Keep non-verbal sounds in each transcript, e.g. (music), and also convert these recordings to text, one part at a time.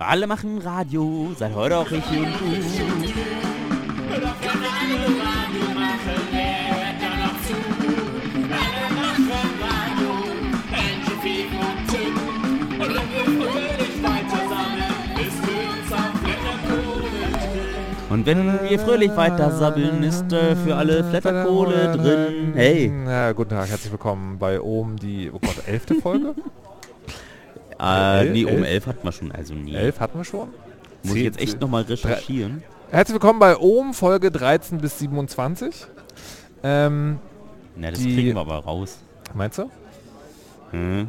Alle machen Radio, seit heute auch ich und du. Und wenn wir fröhlich weiter sabbeln, ist äh, für alle Flatterkohle drin. Hey. Ja, guten Tag, herzlich willkommen bei OM, die, oh Gott, elfte Folge? (laughs) Äh, nee, um elf? 11 hatten wir schon, also nie. Elf hatten wir schon? Muss ich Zehn- jetzt echt nochmal recherchieren. Herzlich willkommen bei OM, Folge 13 bis 27. Ähm, Na, das die- kriegen wir aber raus. meinst du? Hm.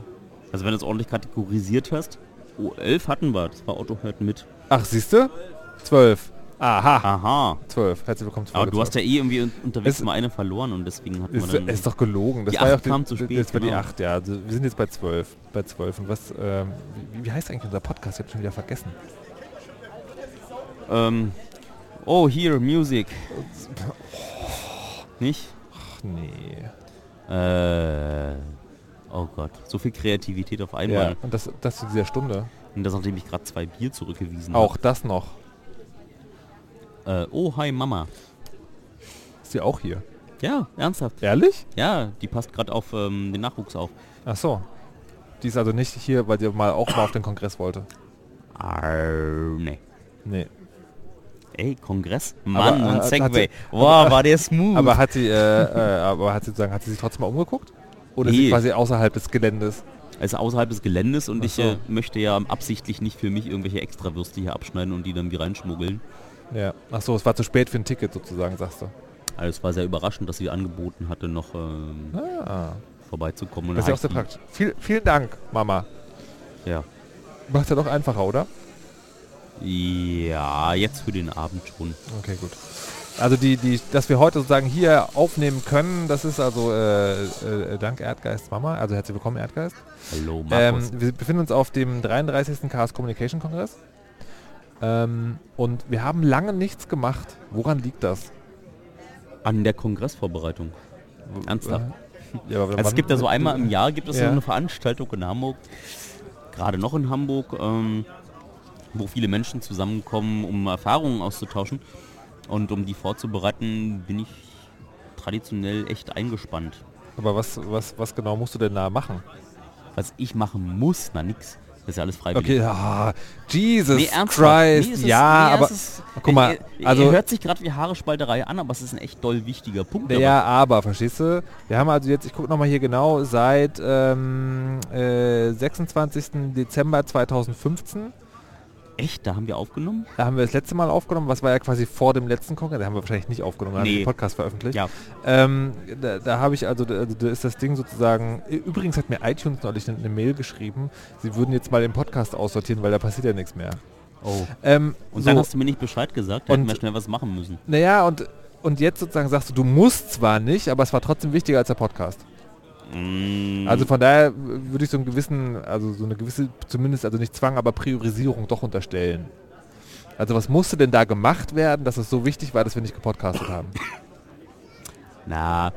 Also wenn du es ordentlich kategorisiert hast. Oh, 11 hatten wir, das war Otto hört mit. Ach, siehst du? 12. Aha, Aha. 12. Herzlich willkommen zu Aber Folge du hast ja eh irgendwie un- unterwegs Es- mal eine verloren und deswegen hatten wir Ist, dann... ist doch gelogen. Das Die war ja acht auch kam zu spät, Das war die genau. 8, ja. Also wir sind jetzt bei 12. Bei 12. Und was, ähm, wie, wie heißt eigentlich unser Podcast? Ich habe schon wieder vergessen. ähm, oh, here, Music. (laughs) Nicht? Ach nee. Äh, oh Gott, so viel Kreativität auf Ja, einmal. und das, das zu dieser Stunde. Und das, nachdem ich gerade zwei Bier zurückgewiesen habe. Auch das noch. Äh, oh, hi Mama. Ist sie auch hier? Ja, ernsthaft. Ehrlich? Ja, die passt gerade auf ähm, den Nachwuchs auf. Ach so. Die ist also nicht hier, weil sie mal auch mal auf den Kongress wollte. Arr, nee. Nee. Ey, Kongress? Mann, Aber, äh, und hat Segway. Wow, war der smooth. Aber hat sie, äh, äh, aber hat sie sozusagen, hat sie sich trotzdem mal umgeguckt? Oder ist Nee. sie quasi außerhalb des Geländes? also außerhalb des Geländes und Ach ich so. äh, möchte ja absichtlich nicht für mich irgendwelche Extrawürste hier abschneiden und die dann wie reinschmuggeln. Ja. Ach so, es war zu spät für ein Ticket sozusagen, sagst du. Also es war sehr überraschend, dass sie angeboten hatte, noch ähm, Ah, vorbeizukommen. Und das ist ja auch sehr praktisch. Viel, vielen Dank, Mama. Ja. Macht ja doch einfacher, oder? ja, jetzt für den Abend schon. Okay, gut. Also die, die, dass wir heute sozusagen hier aufnehmen können, das ist also äh, äh, dank Erdgeist Mama. Also herzlich willkommen Erdgeist. Hallo Markus. Ähm, wir befinden uns auf dem 33. Chaos Communication Kongress. Ähm, und wir haben lange nichts gemacht. Woran liegt das? An der Kongressvorbereitung. Ernsthaft? Ja, aber Also es gibt ja so einmal im Jahr gibt es Ja. so eine Veranstaltung in Hamburg, gerade noch in Hamburg, ähm, wo viele Menschen zusammenkommen, um Erfahrungen auszutauschen. Und um die vorzubereiten, bin ich traditionell echt eingespannt. Aber was, was, was genau musst du denn da machen? Was ich machen muss, na nix. Das ist ja alles freiwillig. Okay, ah, Jesus Nee. Christ. Nee, es ist- ja, nee, aber ist, guck mal, ihr- ihr also- hört sich gerade wie Haarespalterei an, aber es ist ein echt doll wichtiger Punkt. ja, aber, verstehst du? Wir haben also jetzt, ich gucke nochmal hier genau, seit ähm, äh, 26. Dezember 2015 Echt, da haben wir aufgenommen? Da haben wir das letzte Mal aufgenommen, was war ja quasi vor dem letzten Kongress, da haben wir wahrscheinlich nicht aufgenommen, da haben wir Nee. den Podcast veröffentlicht. Ja. Ähm, da da habe ich also, da, da ist das Ding sozusagen, übrigens hat mir iTunes neulich eine, eine Mail geschrieben, sie würden jetzt mal den Podcast aussortieren, weil da passiert ja nichts mehr. Oh. Ähm, Und so, dann hast du mir nicht Bescheid gesagt, da hätten wir schnell was machen müssen. naja, und, und jetzt sozusagen sagst du, du musst zwar nicht, aber es war trotzdem wichtiger als der Podcast. Mm, Also von daher würde ich so einen gewissen, also so eine gewisse, zumindest, also nicht Zwang, aber Priorisierung doch unterstellen. Also was musste denn da gemacht werden, dass es so wichtig war, dass wir nicht gepodcastet haben? Na,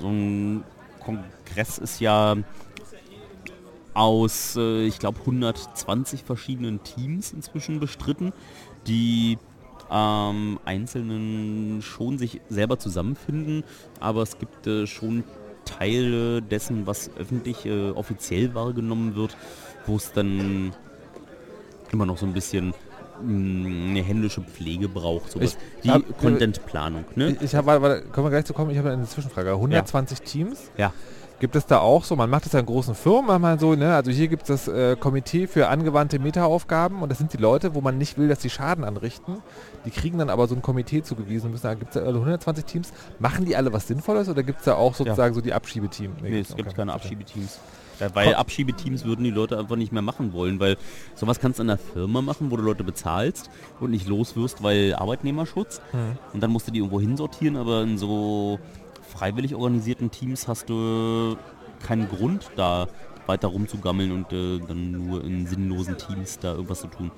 so ein Kongress ist ja aus, äh, ich glaube, 120 verschiedenen Teams inzwischen bestritten, die ähm, Einzelnen schon sich selber zusammenfinden, aber es gibt äh, schon Teile dessen, was öffentlich äh, offiziell wahrgenommen wird, wo es dann immer noch so ein bisschen mh, eine händische Pflege braucht, sowas. Ich die hab- Contentplanung, ne? Ich habe, warte, warte, können wir gleich zu kommen, ich habe eine Zwischenfrage. 120 Teams, Ja. Gibt es da auch so, man macht das ja in großen Firmen, manchmal so, ne? also hier gibt es das äh, Komitee für angewandte Meta-Aufgaben und das sind die Leute, wo man nicht will, dass die Schaden anrichten. Die kriegen dann aber so ein Komitee zugewiesen. Müssen, da gibt es da also 120 Teams. Machen die alle was Sinnvolles oder gibt es da auch sozusagen so die Abschiebeteams? Nee, es gibt okay, keine verstehe. Abschiebeteams. Ja, weil Abschiebeteams würden die Leute einfach nicht mehr machen wollen, weil sowas kannst du in einer Firma machen, wo du Leute bezahlst und nicht loswirst, weil Arbeitnehmerschutz. Hm. Und dann musst du die irgendwo hinsortieren, aber in so freiwillig organisierten Teams hast du keinen Grund, da weiter rumzugammeln und äh, dann nur in sinnlosen Teams da irgendwas zu tun.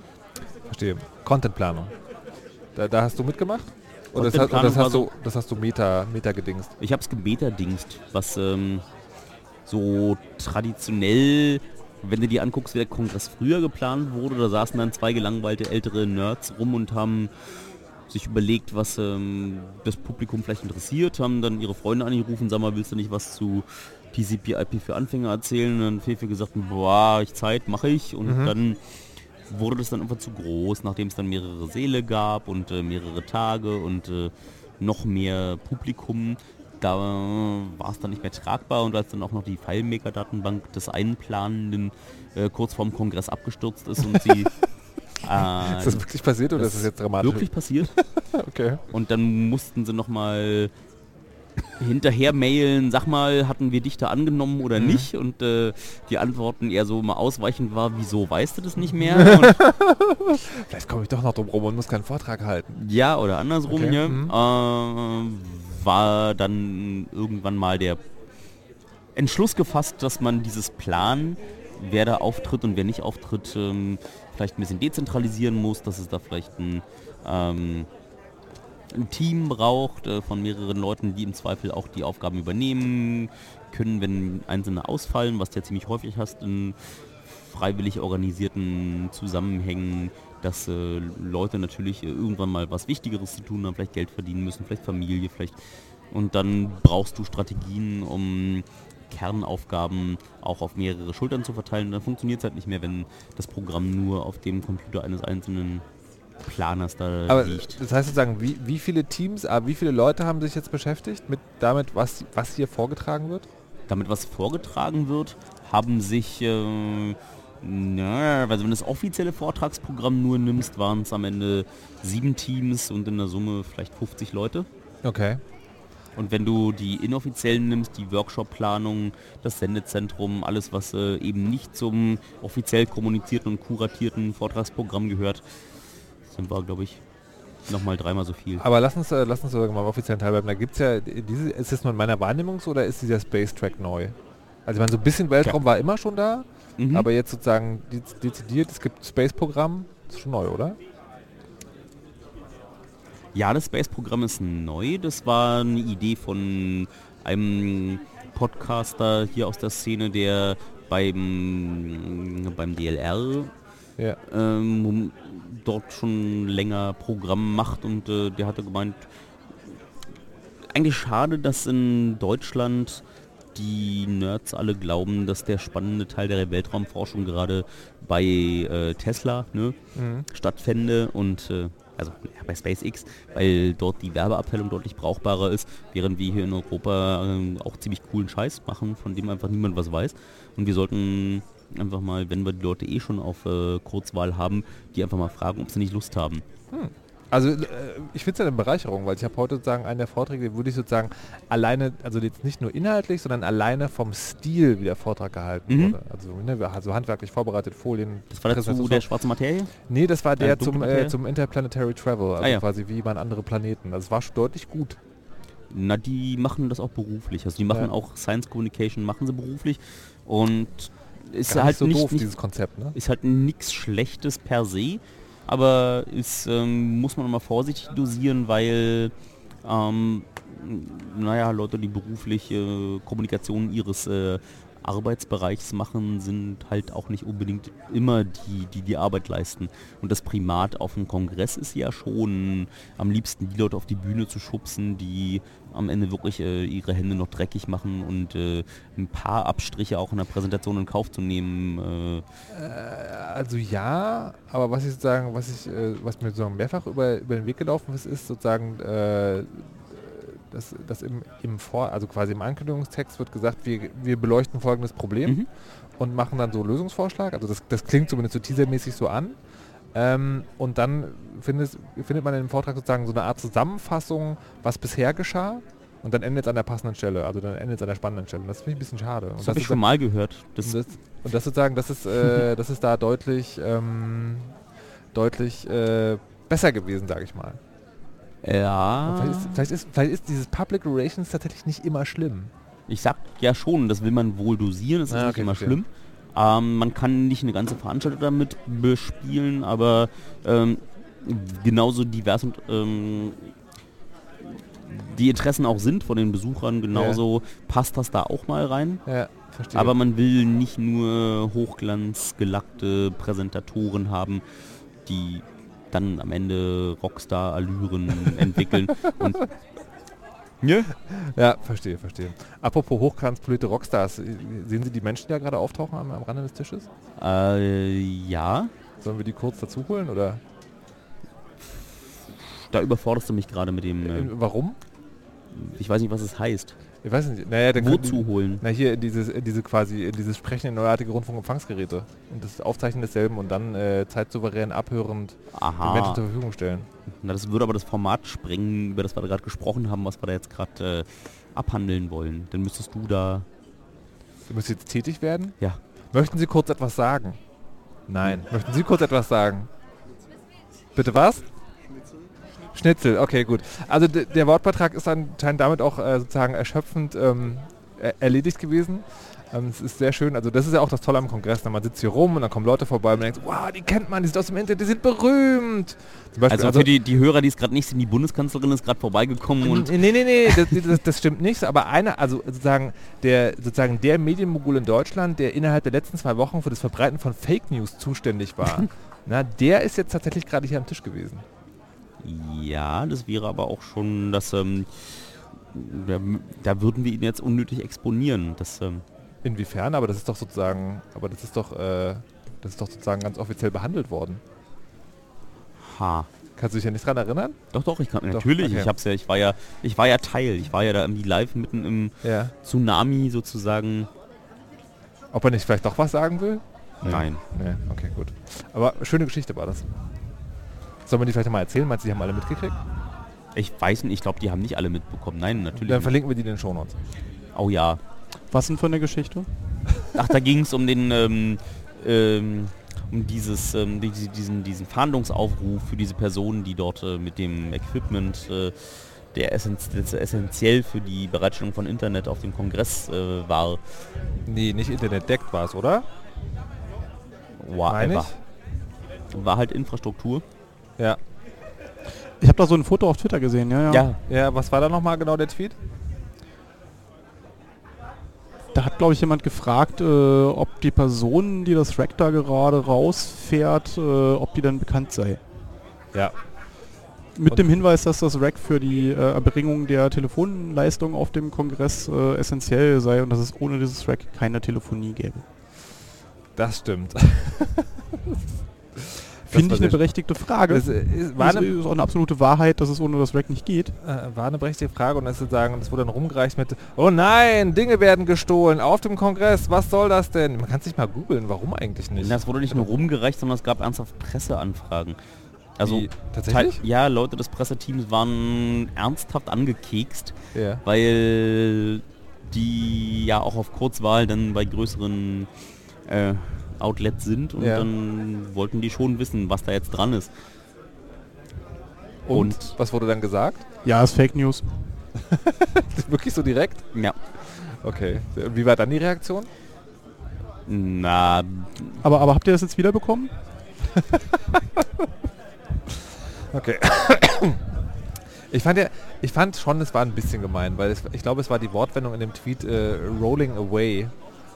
Verstehe. Contentplanung. Da, da hast du mitgemacht? Oder das, Contentplanung das, hast so- du, das hast du Meta, Meta gedingst? Ich habe es gebeterdingst, was ähm, so traditionell wenn du dir anguckst, wie der Kongress früher geplant wurde, da saßen dann zwei gelangweilte ältere Nerds rum und haben sich überlegt, was ähm, das Publikum vielleicht interessiert, haben dann ihre Freunde angerufen, sag mal, willst du nicht was zu TCP/IP für Anfänger erzählen? Und dann Fefe gesagt, boah, ich Zeit, mache ich. Und Mhm. dann wurde das dann einfach zu groß, nachdem es dann mehrere Säle gab und äh, mehrere Tage und äh, noch mehr Publikum. Da war es dann nicht mehr tragbar und als dann auch noch die FileMaker-Datenbank des Einplanenden äh, kurz vorm Kongress abgestürzt ist und sie (laughs) äh, Ist das wirklich passiert oder das ist das jetzt dramatisch? wirklich passiert (laughs) Okay. und dann mussten sie nochmal hinterher mailen, sag mal, hatten wir dich da angenommen oder Mhm. nicht? Und äh, die Antworten eher so mal ausweichend war, wieso weißt du das nicht mehr? (laughs) Vielleicht komme ich doch noch drum rum und muss keinen Vortrag halten. ja, oder andersrum, Okay, ja. mhm. Äh, war dann irgendwann mal der Entschluss gefasst, dass man dieses Plan, wer da auftritt und wer nicht auftritt, ähm, vielleicht ein bisschen dezentralisieren muss, dass es da vielleicht ein, ähm, ein Team braucht äh, von mehreren Leuten, die im Zweifel auch die Aufgaben übernehmen können, wenn einzelne ausfallen, was du ja ziemlich häufig hast in freiwillig organisierten Zusammenhängen, dass äh, Leute natürlich äh, irgendwann mal was Wichtigeres zu tun haben, vielleicht Geld verdienen müssen, vielleicht Familie, vielleicht und dann brauchst du Strategien, um Kernaufgaben auch auf mehrere Schultern zu verteilen. Dann funktioniert es halt nicht mehr, wenn das Programm nur auf dem Computer eines einzelnen Planers da Aber liegt. das heißt sozusagen, wie, wie viele Teams, ah, wie viele Leute haben sich jetzt beschäftigt mit damit, was, was hier vorgetragen wird? damit was vorgetragen wird, haben sich, äh, na, also wenn du das offizielle Vortragsprogramm nur nimmst, waren es am Ende sieben Teams und in der Summe vielleicht 50 Leute. Okay. Und wenn du die inoffiziellen nimmst, die Workshop-Planung, das Sendezentrum, alles was äh, eben nicht zum offiziell kommunizierten und kuratierten Vortragsprogramm gehört, sind wir, glaube ich, nochmal dreimal so viel. Aber lass uns, äh, lass uns sogar mal im offiziellen Teil bleiben. Da gibt es ja, diese, ist das nur in meiner Wahrnehmung so oder ist dieser Space Track neu? Also ich meine, so ein bisschen Weltraum war immer schon da, Mhm. aber jetzt sozusagen dez- dezidiert, es gibt Space-Programm, ist schon neu, oder? Ja, das Space-Programm ist neu. Das war eine Idee von einem Podcaster hier aus der Szene, der beim, beim DLR Ja. ähm, dort schon länger Programm macht und äh, der hatte gemeint, eigentlich schade, dass in Deutschland die Nerds alle glauben, dass der spannende Teil der Weltraumforschung gerade bei äh, Tesla ne, Mhm. stattfände und äh, also bei SpaceX, weil dort die Werbeabteilung deutlich brauchbarer ist, während wir hier in Europa ähm, auch ziemlich coolen Scheiß machen, von dem einfach niemand was weiß. Und wir sollten einfach mal, wenn wir die Leute eh schon auf äh, Kurzwahl haben, die einfach mal fragen, ob sie nicht Lust haben. Also äh, ich finde es ja eine Bereicherung, weil ich habe heute sozusagen einen der Vorträge, wo ich sozusagen alleine, also jetzt nicht nur inhaltlich, sondern alleine vom Stil, wie der Vortrag gehalten Mhm. wurde. Also, ne, also handwerklich vorbereitet, Folien. Das war dazu Präsentation- der schwarze Materie? Nee, das war der dunkle zum, äh, zum Interplanetary Travel, also Ah, ja. quasi wie man andere Planeten. Das war schon deutlich gut. Na, die machen das auch beruflich. Also die machen Ja. auch Science Communication, machen sie beruflich und ist Gar halt nicht so nicht, doof, nicht dieses Konzept, ne? ist halt nichts Schlechtes per se, aber ist, ähm, muss man immer vorsichtig dosieren, weil ähm, naja, Leute, die beruflich äh, Kommunikation ihres äh, Arbeitsbereichs machen, sind halt auch nicht unbedingt immer die, die die Arbeit leisten. Und das Primat auf dem Kongress ist ja schon am liebsten die Leute auf die Bühne zu schubsen, die am Ende wirklich äh, ihre Hände noch dreckig machen und äh, ein paar Abstriche auch in der Präsentation in Kauf zu nehmen. Äh, Also ja, aber was ich sozusagen, was ich, äh, was mir sozusagen mehrfach über, über den Weg gelaufen ist, ist sozusagen, äh, dass, dass im, im Vor, also quasi im Ankündigungstext wird gesagt, wir, wir beleuchten folgendes Problem Mhm. und machen dann so Lösungsvorschlag. Also das, das klingt zumindest so teasermäßig so an. Ähm, und dann findet, findet man in dem Vortrag sozusagen so eine Art Zusammenfassung, was bisher geschah. Und dann endet es an der passenden Stelle, also dann endet es an der spannenden Stelle. Und das finde ich ein bisschen schade. Und Das habe ich schon mal gehört. Das, und das, und das sozusagen, das ist, äh, (laughs) das ist da deutlich, ähm, deutlich äh, besser gewesen, sage ich mal. ja, Vielleicht, ist, vielleicht, ist, vielleicht ist dieses Public Relations tatsächlich nicht immer schlimm. ich sag ja schon, das will man wohl dosieren, das ist Ah, nicht okay, immer verstehe. schlimm. Ähm, man kann nicht eine ganze Veranstaltung damit bespielen, aber ähm, genauso divers und ähm, die Interessen auch sind von den Besuchern, genauso passt das da auch mal rein. Ja. Aber man will nicht nur hochglanzgelackte Präsentatoren haben, die dann am Ende Rockstar-Allüren (laughs) entwickeln. Und Ja? (laughs) Ja, verstehe, verstehe. Apropos hochglanzpolierte Rockstars, äh, sehen Sie die Menschen, die da gerade auftauchen am, am Rande des Tisches? äh, ja, Sollen wir die kurz dazu holen oder da überforderst du mich gerade mit dem, äh, äh, warum? ich weiß nicht, was es heißt. Ich weiß nicht. Naja, dann Wozu holen? Na hier dieses, diese quasi, dieses Sprechen in neuartige Rundfunkempfangsgeräte und das Aufzeichnen desselben und dann äh, zeitsouverän abhörend den Menschen Aha. zur Verfügung stellen. Na, das würde aber das Format sprengen, über das wir da gerade gesprochen haben, was wir da jetzt gerade äh, abhandeln wollen. Dann müsstest du da... Sie müssen jetzt tätig werden? Ja. Möchten Sie kurz etwas sagen? Nein. Möchten Sie kurz etwas sagen? Bitte was? Schnitzel, okay, gut. Also der Wortbeitrag ist anscheinend damit auch äh, sozusagen erschöpfend ähm, er erledigt gewesen. Ähm, es ist sehr schön, also das ist ja auch das Tolle am Kongress, man sitzt hier rum und dann kommen Leute vorbei und man denkt, wow, die kennt man, die sind aus dem Internet, die sind berühmt. Beispiel, Also, für die, die Hörer, die es gerade nicht sind, die Bundeskanzlerin ist gerade vorbeigekommen und... Nee, nee, nee, das, das, das stimmt nicht. Aber einer, also sozusagen der, sozusagen der Medienmogul in Deutschland, der innerhalb der letzten zwei Wochen für das Verbreiten von Fake News zuständig war, (laughs) na, der ist jetzt tatsächlich gerade hier am Tisch gewesen. Ja, das wäre aber auch schon, dass... Ähm, da, da würden wir ihn jetzt unnötig exponieren. Das, ähm, Inwiefern? Aber das ist doch sozusagen, aber das ist doch, äh, das ist doch sozusagen ganz offiziell behandelt worden. ha. Kannst du dich ja nicht dran erinnern? Doch, doch, ich kann Doch, natürlich. okay. Ich hab's ja, ich war ja, ich war ja Teil. Ich war ja da irgendwie live mitten im Ja. Tsunami sozusagen. Ob er nicht vielleicht doch was sagen will? Nein. Nee, okay, gut. Aber schöne Geschichte war das. Sollen wir die vielleicht mal erzählen? Meinst du, die haben alle mitgekriegt? Ich weiß nicht, ich glaube, die haben nicht alle mitbekommen. Nein, natürlich. Dann Nicht. verlinken wir die in den Shownotes. Oh ja. Was denn für eine Geschichte? Ach, da ging es um den, ähm, ähm, um dieses, ähm, die- die- diesen, diesen Fahndungsaufruf für diese Personen, die dort äh, mit dem Equipment, äh, der essentiell für die Bereitstellung von Internet auf dem Kongress äh, war. Nee, nicht Internet deckt war es, oder? Whatever. War halt Infrastruktur. Ja. Ich habe da so ein Foto auf Twitter gesehen, ja, ja. Ja, Ja, was war da nochmal genau der Tweet? Da hat, glaube ich, jemand gefragt, äh, ob die Person, die das Rack da gerade rausfährt, äh, ob die dann bekannt sei. Ja. Mit Und- dem Hinweis, dass das Rack für die äh, Erbringung der Telefonleistung auf dem Kongress äh, essentiell sei und dass es ohne dieses Rack keine Telefonie gäbe. Das stimmt. (laughs) Finde ich eine berechtigte Frage. Das äh, ist, war, eine, ist auch eine absolute Wahrheit, dass es ohne das Rack nicht geht. äh, war eine berechtigte Frage und das sozusagen, das wurde dann rumgereicht mit, oh nein, Dinge werden gestohlen auf dem Kongress, was soll das denn? Man kann es nicht mal googeln, warum eigentlich nicht? das wurde nicht nur rumgereicht, sondern es gab ernsthaft Presseanfragen. Also Wie, tatsächlich? Ja, Leute des Presseteams waren ernsthaft angekekst, Ja. weil die ja auch auf Kurzwahl dann bei größeren äh, Outlets sind und Ja. dann wollten die schon wissen, was da jetzt dran ist. Und, Und- was wurde dann gesagt? Ja, ist Fake News. (laughs) Wirklich so direkt? Ja, Okay. Wie war dann die Reaktion? na, Aber, aber habt ihr das jetzt wiederbekommen? Okay. (coughs) Ich fand ja, ich fand schon, es war ein bisschen gemein, weil es, ich glaube, es war die Wortwendung in dem Tweet äh, Rolling Away,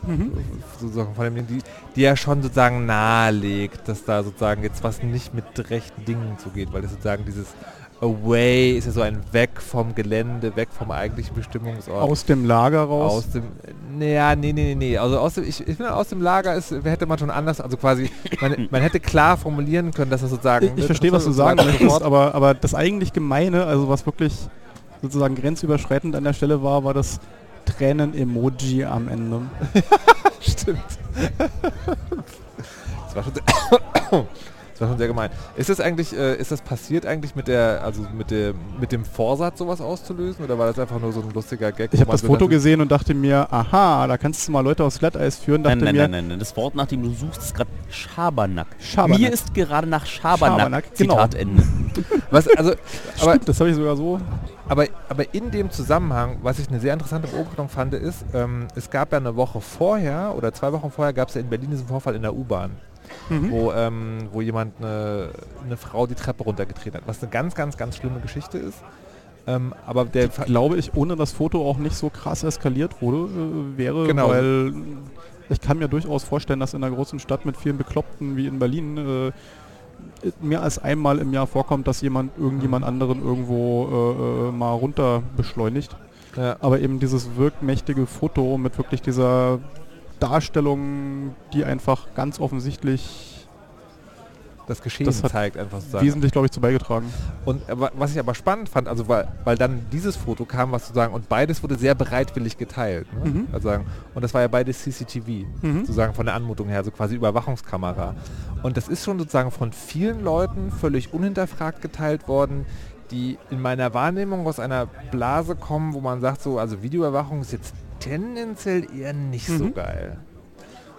Mhm. sozusagen von dem, die, die ja schon sozusagen nahelegt, dass da sozusagen jetzt was nicht mit rechten Dingen zugeht, weil es sozusagen dieses Away ist ja so ein Weg vom Gelände, weg vom eigentlichen Bestimmungsort. Aus dem Lager raus. Aus dem, naja, nee, nee, nee, nee. Also aus dem, ich, ich finde, aus dem Lager ist, hätte man schon anders, also quasi, man, (laughs) man hätte klar formulieren können, dass das sozusagen... Ich, ich verstehe, was du sagen möchtest, aber, aber das eigentlich Gemeine, also was wirklich sozusagen grenzüberschreitend an der Stelle war, war das Tränen-Emoji am Ende. (laughs) Stimmt. (laughs) das, war schon das war schon sehr gemein. Ist das eigentlich, äh, ist das passiert eigentlich mit der, also mit der, mit dem Vorsatz sowas auszulösen oder war das einfach nur so ein lustiger Gag? Ich habe das Foto gesehen und dachte mir, aha, da kannst du mal Leute aufs Glatteis führen. Dachte nein, nein, mir, nein, nein, nein. Das Wort, nach dem du suchst, ist gerade Schabernack. Schabernack. Mir ist gerade nach Schabernack, Schabernack, genau. Zitat Ende. (laughs) Was, also, aber, Stimmt, das habe ich sogar so. aber, aber in dem Zusammenhang, was ich eine sehr interessante Beobachtung fand, ist, ähm, es gab ja eine Woche vorher oder zwei Wochen vorher gab es ja in Berlin diesen Vorfall in der U-Bahn. Mhm. wo, ähm, wo jemand eine, eine Frau die Treppe runtergetreten hat, was eine ganz, ganz, ganz schlimme Geschichte ist. Ähm, aber der glaube ich, ohne das Foto auch nicht so krass eskaliert wurde, äh, wäre, Genau. weil ich kann mir durchaus vorstellen, dass in einer großen Stadt mit vielen Bekloppten wie in Berlin äh, mehr als einmal im Jahr vorkommt, dass jemand irgendjemand anderen irgendwo äh, äh, mal runter beschleunigt. ja, Aber eben dieses wirkmächtige Foto mit wirklich dieser Darstellung, die einfach ganz offensichtlich das Geschehen das zeigt einfach sozusagen. wesentlich, glaube ich, zu beigetragen. Und aber, was ich aber spannend fand, also weil, weil dann dieses Foto kam, was zu sagen, und beides wurde sehr bereitwillig geteilt. Ne? Mhm. Also sagen, und das war ja beides CCTV, Mhm. sozusagen von der Anmutung her, also quasi Überwachungskamera. Und das ist schon sozusagen von vielen Leuten völlig unhinterfragt geteilt worden, die in meiner Wahrnehmung aus einer Blase kommen, wo man sagt, so, also Videoüberwachung ist jetzt tendenziell eher nicht so Mhm. geil.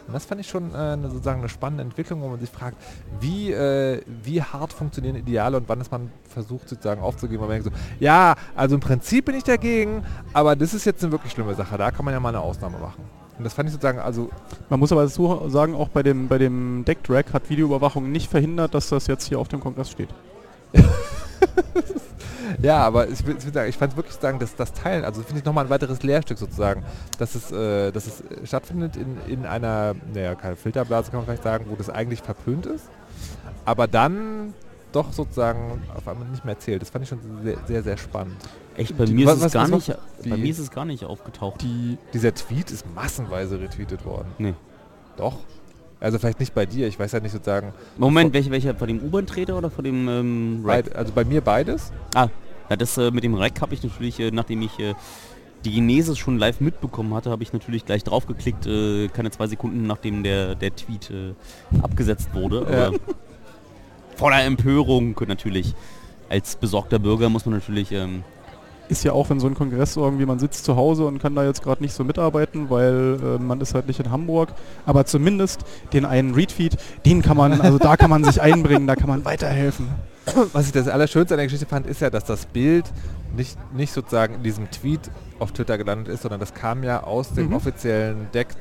Und das fand ich schon äh, sozusagen eine spannende Entwicklung, wo man sich fragt, wie, äh, wie hart funktionieren Ideale und wann ist man versucht sozusagen aufzugeben. Man denkt so, ja, also im Prinzip bin ich dagegen, aber das ist jetzt eine wirklich schlimme Sache. Da kann man ja mal eine Ausnahme machen. Und das fand ich sozusagen, also Man muss aber dazu sagen, auch bei dem, bei dem Decktrack hat Videoüberwachung nicht verhindert, dass das jetzt hier auf dem Kongress steht. (laughs) Ja, aber ich ich sagen, ich fand wirklich sagen, dass das Teilen, also finde ich nochmal ein weiteres Lehrstück sozusagen, dass es, äh, dass es äh, stattfindet in, in einer, naja, keine Filterblase kann man vielleicht sagen, wo das eigentlich verpönt ist, aber dann doch sozusagen auf einmal nicht mehr zählt. Das fand ich schon sehr, sehr, sehr spannend. Echt, bei Die- mir was- ist es gar nicht, bei wie- mir ist es gar nicht aufgetaucht. Die, Dieser Tweet ist massenweise retweetet worden. Nee. Doch. Also vielleicht nicht bei dir, ich weiß ja nicht sozusagen, Moment, welcher, welcher von dem U-Bahn-Treter oder von dem ähm, beid, also bei mir beides. Ah, ja, das äh, mit dem Rack habe ich natürlich, äh, nachdem ich äh, die Genesis schon live mitbekommen hatte, habe ich natürlich gleich draufgeklickt, äh, keine zwei Sekunden nachdem der, der Tweet äh, abgesetzt wurde. Ja. Voller Empörung natürlich. Als besorgter Bürger muss man natürlich ähm, ist ja auch, wenn so ein Kongress irgendwie, man sitzt zu Hause und kann da jetzt gerade nicht so mitarbeiten, weil äh, man ist halt nicht in Hamburg. Aber zumindest den einen Retweet, den kann man, also da kann man sich (laughs) einbringen, da kann man weiterhelfen. Was ich das Allerschönste an der Geschichte fand, ist ja, dass das Bild nicht, nicht sozusagen in diesem Tweet auf Twitter gelandet ist, sondern das kam ja aus dem Mhm. offiziellen Deckt,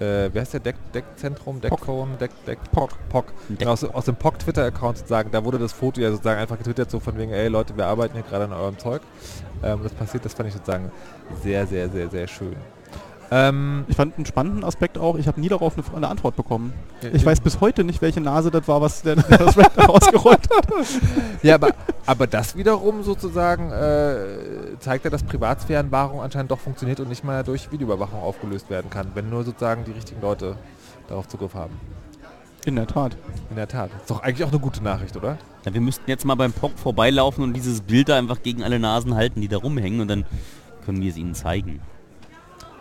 äh, wer ist der Deck, Deckzentrum, Deckphone, Deck, Deck, POC, POC. Deck- Genau, aus, aus dem POC Twitter-Account sozusagen, da wurde das Foto ja sozusagen einfach getwittert, so von wegen, ey Leute, wir arbeiten hier gerade an eurem Zeug. Ähm, das passiert, das fand ich sozusagen sehr, sehr, sehr, sehr schön. Ähm, Ich fand einen spannenden Aspekt auch, ich habe nie darauf eine, eine Antwort bekommen. Ich weiß bis heute nicht, welche Nase das war, was der, (laughs) der das da rausgerollt hat. Ja, aber, aber das wiederum sozusagen äh, zeigt ja, dass Privatsphärenwahrung anscheinend doch funktioniert und nicht mal durch Videoüberwachung aufgelöst werden kann, wenn nur sozusagen die richtigen Leute darauf Zugriff haben. In der Tat. In der Tat. Ist doch eigentlich auch eine gute Nachricht, oder? Ja, wir müssten jetzt mal beim POC vorbeilaufen und dieses Bild da einfach gegen alle Nasen halten, die da rumhängen und dann können wir es ihnen zeigen.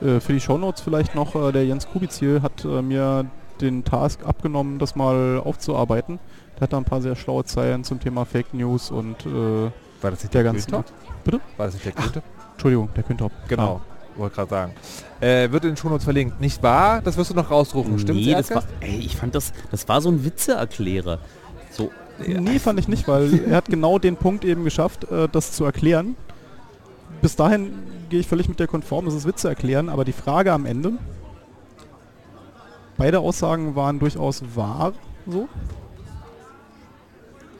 Äh, für die Shownotes vielleicht noch, äh, der Jens Kubizil hat äh, mir den Task abgenommen, das mal aufzuarbeiten. Der hat da ein paar sehr schlaue Zeilen zum Thema Fake News und äh, War das nicht der der ganzen... Grüntop? Bitte? War das nicht der Grüntop? Entschuldigung, der Küntop. Genau. Wollte gerade sagen. Äh, wird in den Shownotes verlinkt. Nicht wahr? Das wirst du noch rausrufen. Stimmt nee, das war, ey, ich fand das, das war so ein Witzeerklärer. So, Ja. Nee, fand ich nicht, weil (laughs) er hat genau den Punkt eben geschafft, äh, das zu erklären. Bis dahin gehe ich völlig mit der konform, das ist Witze erklären, aber die Frage am Ende, beide Aussagen waren durchaus wahr, so.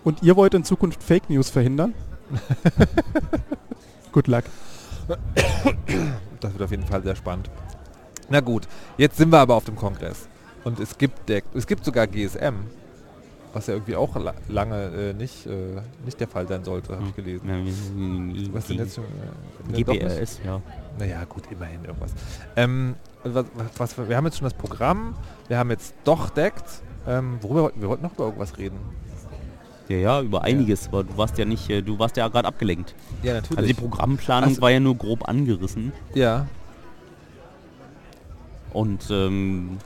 Und ihr wollt in Zukunft Fake News verhindern? (laughs) Good luck. Das wird auf jeden Fall sehr spannend. Na gut, jetzt sind wir aber auf dem Kongress. Und es gibt, der, es gibt sogar GSM, was ja irgendwie auch la lange äh, nicht, äh, nicht der Fall sein sollte, habe ich gelesen. Ja, Was denn jetzt schon? Äh, ne? GBRS, ja. Naja, gut, immerhin irgendwas. Ähm, was, was, wir haben jetzt schon das Programm, wir haben jetzt doch deckt. Ähm, worüber wollten wir wollten noch über irgendwas reden? Ja, ja, über einiges, aber du warst ja nicht, äh, du warst ja gerade abgelenkt. Ja, Also die Programmplanung Ach so. war ja nur grob angerissen ja, und ähm,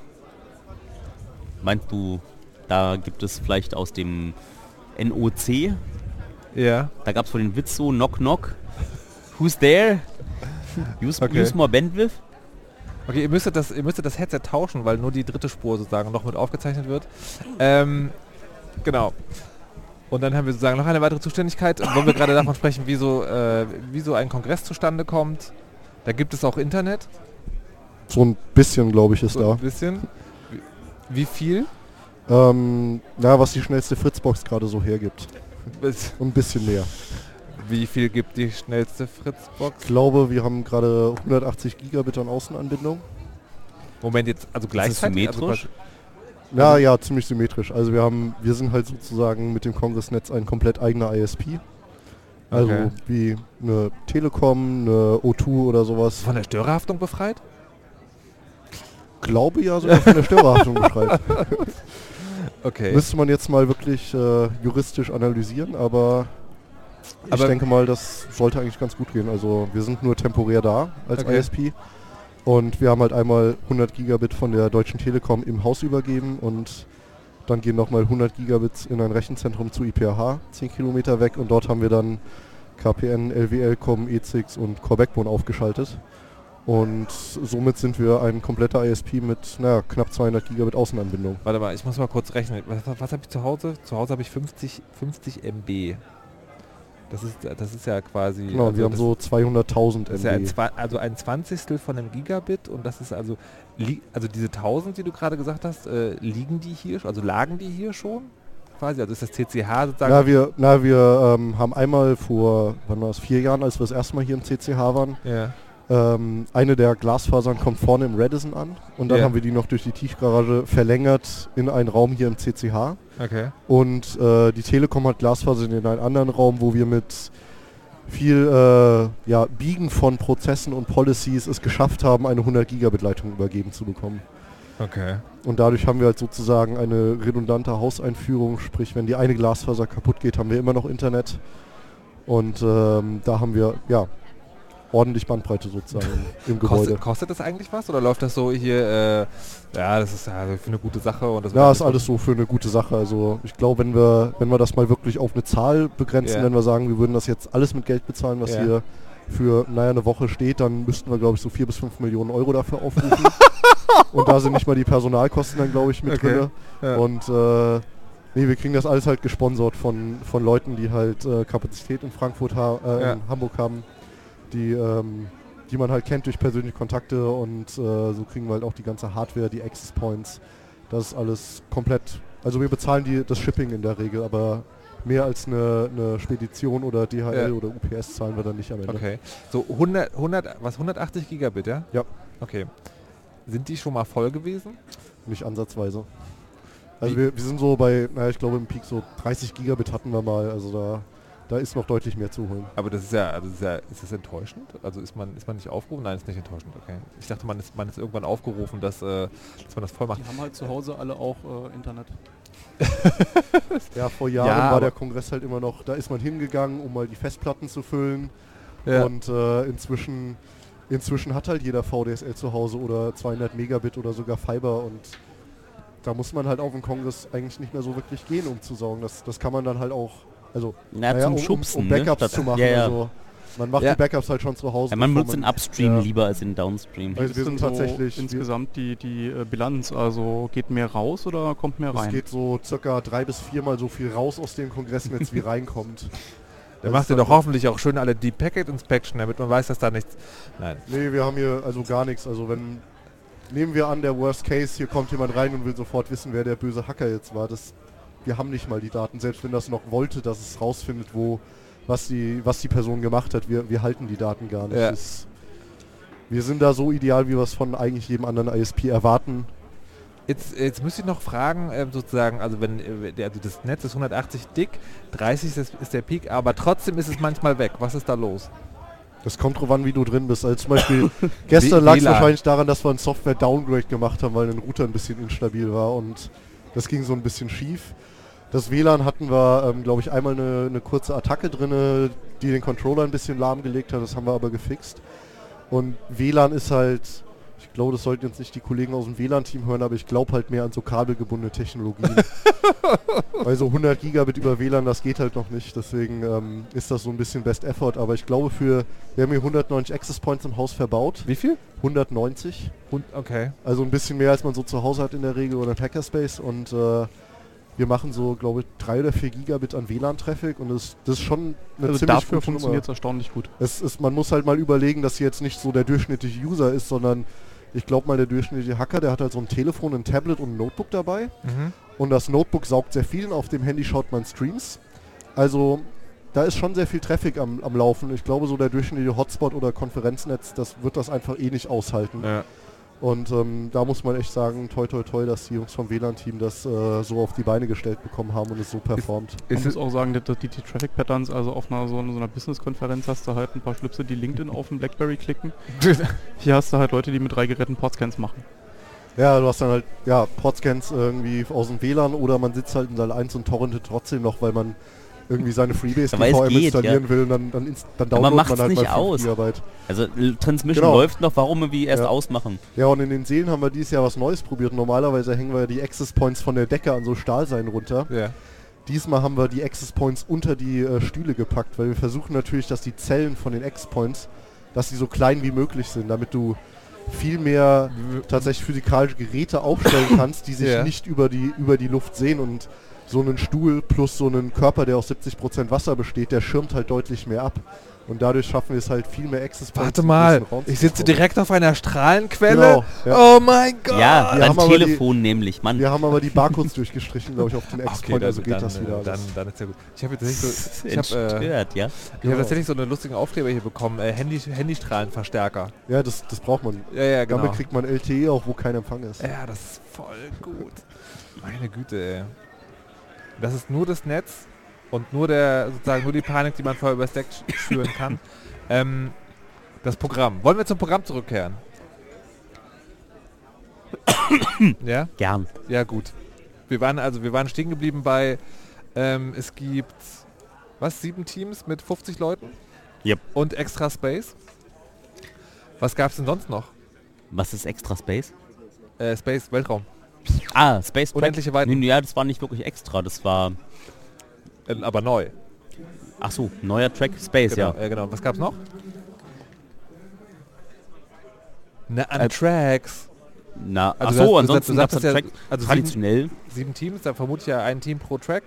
meinst du, da gibt es vielleicht aus dem NOC, ja. da gab es vor den Witz so, knock knock, who's there? Use, Okay. use more bandwidth? Okay, ihr müsstet, das, ihr müsstet das Headset tauschen, weil nur die dritte Spur sozusagen noch mit aufgezeichnet wird. Ähm, genau. Und dann haben wir sozusagen noch eine weitere Zuständigkeit, wo wir gerade davon sprechen, wie so, äh, wie so ein Kongress zustande kommt. Da gibt es auch Internet. So ein bisschen, glaube ich, ist So da. ein bisschen. Wie, wie viel? Ähm, na, was die schnellste Fritzbox gerade so hergibt. Und ein bisschen mehr. Wie viel gibt die schnellste Fritzbox? Ich glaube, wir haben gerade 180 Gigabit an Außenanbindung. Moment jetzt, also Ist gleichzeitig? Also symmetrisch? Ja, ja, ziemlich symmetrisch. Also wir haben, wir sind halt sozusagen mit dem Kongressnetz ein komplett eigener ISP. Also Okay. wie eine Telekom, eine O2 oder sowas. von der Störerhaftung befreit? Glaube ja sogar von der Störerhaftung (laughs) beschreibt. Okay. Müsste man jetzt mal wirklich äh, juristisch analysieren, aber ich Aber- denke mal, das sollte eigentlich ganz gut gehen. Also wir sind nur temporär da als Okay. ISP und wir haben halt einmal 100 Gigabit von der Deutschen Telekom im Haus übergeben und dann gehen nochmal 100 Gigabits in ein Rechenzentrum zu IPH, 10 Kilometer weg und dort haben wir dann KPN, LWL, COM, EZIX und Core Backbone aufgeschaltet. Und somit sind wir ein kompletter ISP mit naja, knapp 200 Gigabit Außenanbindung. Warte mal, ich muss mal kurz rechnen. Was, was, habe ich zu Hause? Zu Hause habe ich 50, 50 MB. Das ist, das ist ja quasi... Genau, also wir haben so 200.000 das ist ja ein, MB. Also ein Zwanzigstel von einem Gigabit und das ist also... Also diese 1000, die du gerade gesagt hast, äh, liegen die hier, also lagen die hier schon? Quasi, also ist das TCH sozusagen... Na, wir, na, wir ähm, haben einmal vor, wann war es, vier Jahren, als wir das erste Mal hier im CCH waren, ja. Ähm, eine der Glasfasern kommt vorne im Redison an und dann Ja. haben wir die noch durch die Tiefgarage verlängert in einen Raum hier im CCH Okay. und äh, die Telekom hat Glasfasern in einen anderen Raum, wo wir mit viel äh, ja, Biegen von Prozessen und Policies es geschafft haben, eine 100 Gigabit Leitung übergeben zu bekommen. Okay. Und dadurch haben wir halt sozusagen eine redundante Hauseinführung, sprich wenn die eine Glasfaser kaputt geht, haben wir immer noch Internet. Und ähm, da haben wir ja ordentlich Bandbreite sozusagen im (laughs) Gebäude. Kostet, kostet das eigentlich was oder läuft das so hier, äh, ja, das ist ja für eine gute Sache und das Ja, ist alles so für eine gute Sache. Also ich glaube, wenn wir, wenn wir das mal wirklich auf eine Zahl begrenzen, Ja. wenn wir sagen, wir würden das jetzt alles mit Geld bezahlen, was Ja. hier für naja, eine Woche steht, dann müssten wir, glaube ich, so vier bis fünf Millionen Euro dafür aufrufen. (laughs) Und da sind nicht mal die Personalkosten dann, glaube ich, mit Okay. drin. Ja. Und äh, nee, wir kriegen das alles halt gesponsert von, von Leuten, die halt äh, Kapazität in Frankfurt, ha äh, Ja. in Hamburg haben, die, ähm, die man halt kennt durch persönliche Kontakte und äh, so kriegen wir halt auch die ganze Hardware, die Access Points. Das ist alles komplett. Also wir bezahlen die, das Shipping in der Regel, aber mehr als eine, eine Spedition oder DHL Ja. oder UPS zahlen wir dann nicht am Ende. Okay. So 100, 100, was 180 Gigabit, ja? Ja. Okay. Sind die schon mal voll gewesen? Nicht ansatzweise. Also wir, wir sind so bei, naja, ich glaube im Peak so 30 Gigabit hatten wir mal, also da, da ist noch deutlich mehr zu holen. Aber das ist ja, also das ist, ja, ist das enttäuschend? Also ist man, ist man nicht aufgerufen? Nein, ist nicht enttäuschend, okay. Ich dachte, man ist, man ist irgendwann aufgerufen, dass, äh, dass man das voll macht. Die haben halt zu Hause alle auch äh, Internet. (laughs) Ja, vor Jahren Ja, war der Kongress halt immer noch, da ist man hingegangen, um mal die Festplatten zu füllen. Ja. Und äh, inzwischen, inzwischen hat halt jeder VDSL zu Hause oder 200 Megabit oder sogar Fiber und da muss man halt auf den Kongress eigentlich nicht mehr so wirklich gehen, um zu saugen. Das, das kann man dann halt auch, also Na, naja, zum um, Schubsen, um, um ne? Backups Statt- zu machen. Ja, ja. Also man macht Ja. die Backups halt schon zu Hause. Ja, man benutzt den Upstream ja. lieber als den Downstream. Also wir sind tatsächlich- wir- insgesamt die, die äh, Bilanz. Also geht mehr raus oder kommt mehr Es rein? geht so circa drei bis viermal so viel raus aus dem Kongressnetz, wie (laughs) reinkommt. Dann macht ihr doch hoffentlich auch schön alle die Packet Inspection, damit man weiß, dass da nichts. Nein. Nee, wir haben hier also gar nichts. Also wenn, nehmen wir an, der Worst Case, hier kommt jemand rein und will sofort wissen, wer der böse Hacker jetzt war. Das, wir haben nicht mal die Daten, selbst wenn das noch wollte, dass es rausfindet, wo, was die, was die Person gemacht hat. Wir, wir halten die Daten gar nicht. Ja. Das, wir sind da so ideal, wie wir es von eigentlich jedem anderen ISP erwarten. Jetzt, jetzt müsste ich noch fragen, ähm, sozusagen, also wenn äh, also das Netz ist 180 dick, 30 ist, ist der Peak, aber trotzdem ist es manchmal weg. Was ist da los? Das kommt drauf an, wie du drin bist. Also zum Beispiel (laughs) gestern lag es wahrscheinlich daran, dass wir ein Software-Downgrade gemacht haben, weil ein Router ein bisschen instabil war und das ging so ein bisschen schief. Das WLAN hatten wir, ähm, glaube ich, einmal eine, eine kurze Attacke drinne, die den Controller ein bisschen lahmgelegt hat. Das haben wir aber gefixt. Und WLAN ist halt, ich glaube, das sollten jetzt nicht die Kollegen aus dem WLAN-Team hören, aber ich glaube halt mehr an so kabelgebundene Technologien. (laughs) Weil so 100 Gigabit über WLAN, das geht halt noch nicht. Deswegen ähm, ist das so ein bisschen Best Effort. Aber ich glaube für, wir haben hier 190 Access Points im Haus verbaut. Wie viel? 190. Und, okay. Also ein bisschen mehr, als man so zu Hause hat in der Regel oder im Hackerspace. Und äh, wir machen so, glaube ich, 3 oder 4 Gigabit an WLAN-Traffic. Und das, das ist schon eine also ziemlich dafür funktioniert es erstaunlich gut. Es ist, man muss halt mal überlegen, dass hier jetzt nicht so der durchschnittliche User ist, sondern ich glaube mal der durchschnittliche Hacker, der hat halt so ein Telefon, ein Tablet und ein Notebook dabei. Mhm. Und das Notebook saugt sehr viel und auf dem Handy schaut man Streams. Also da ist schon sehr viel Traffic am, am Laufen. Ich glaube, so der durchschnittliche Hotspot oder Konferenznetz, das wird das einfach eh nicht aushalten. Ja. Und ähm, da muss man echt sagen, toi toi toi, dass die Jungs vom WLAN-Team das äh, so auf die Beine gestellt bekommen haben und es so performt. Man Ist muss es, auch sagen, die, die, die Traffic Patterns, also auf einer so, so einer Business-Konferenz hast du halt ein paar Schlüpse, die LinkedIn auf dem Blackberry klicken. (laughs) Hier hast du halt Leute, die mit drei Geräten Portscans machen. Ja, du hast dann halt, ja, Portscans irgendwie aus dem WLAN oder man sitzt halt in Saal 1 und torrentet trotzdem noch, weil man irgendwie seine Freebase DVM geht, installieren ja. will und dann, dann, dann downloadet macht's man halt nicht mal 5 aus. Gigabyte. Also L- Transmission Genau. läuft noch, warum irgendwie erst Ja. ausmachen? Ja, und in den Seelen haben wir dieses Jahr was Neues probiert. Normalerweise hängen wir ja die Access Points von der Decke an so Stahlseilen runter. ja. Diesmal haben wir die Access Points unter die äh, Stühle gepackt, weil wir versuchen natürlich, dass die Zellen von den Access Points, dass die so klein wie möglich sind, damit du viel mehr tatsächlich physikalische Geräte aufstellen (coughs) kannst, die sich Ja. nicht über die, über die Luft sehen und so einen Stuhl plus so einen Körper, der aus 70% Wasser besteht, der schirmt halt deutlich mehr ab. Und dadurch schaffen wir es halt viel mehr Access Points Warte mal, ich sitze direkt auf einer Strahlenquelle. Genau, ja. Oh mein Gott. Ja, wir dein haben aber die- Telefon nämlich, Mann. Wir haben aber die Barcodes (laughs) durchgestrichen, glaube ich, auf den Okay, X-Point, dann, also geht dann, das wieder. Dann, dann ist ja gut. Ich habe tatsächlich so, (laughs) ich hab, äh, ja. ich Genau. hab tatsächlich so einen lustigen Aufkleber hier bekommen. Äh, Handy, Handystrahlenverstärker. Ja, das, das braucht man. Ja, ja, genau. Damit kriegt man LTE auch, wo kein Empfang ist. Ja, das ist voll gut. Meine Güte, ey. Das ist nur das Netz und nur der, sozusagen nur die Panik, die man vorher übers Deck sch- schüren kann. (laughs) ähm, das Programm. Wollen wir zum Programm zurückkehren? (coughs) ja? Gern. Ja, gut. Wir waren also, wir waren stehen geblieben bei, ähm, es gibt, was, sieben Teams mit 50 Leuten? Yep. Und extra Space? Was gab's denn sonst noch? Was ist Extra Space? Äh, Space, Weltraum. Ah, Space Track. Unendliche Weiten. Nee, ja, das war nicht wirklich extra, das war... Äh, aber neu. Ach so, neuer Track Space, Genau, ja. äh, genau. Was gab's noch? Na, an Äh, Tracks. Na, Also ach so, ansonsten gab sagtest es ja, also traditionell. Sieben Teams, da vermute ich ja ein Team pro Track.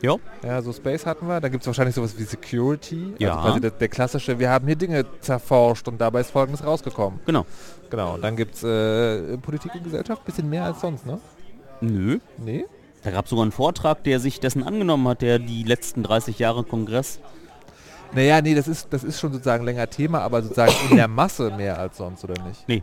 Ja. Ja, so Space hatten wir. Dann gibt es wahrscheinlich sowas wie Security. Ja. Also quasi der, der klassische, wir haben hier Dinge zerforscht und dabei ist Folgendes rausgekommen. Genau. Genau. Und dann gibt es äh, Politik und Gesellschaft, bisschen mehr als sonst, ne? Nö. Nee? Da gab es sogar einen Vortrag, der sich dessen angenommen hat, der die letzten 30 Jahre Kongress. Naja, nee, das ist, das ist schon sozusagen länger Thema, aber sozusagen in der Masse mehr als sonst, oder nicht? Nee.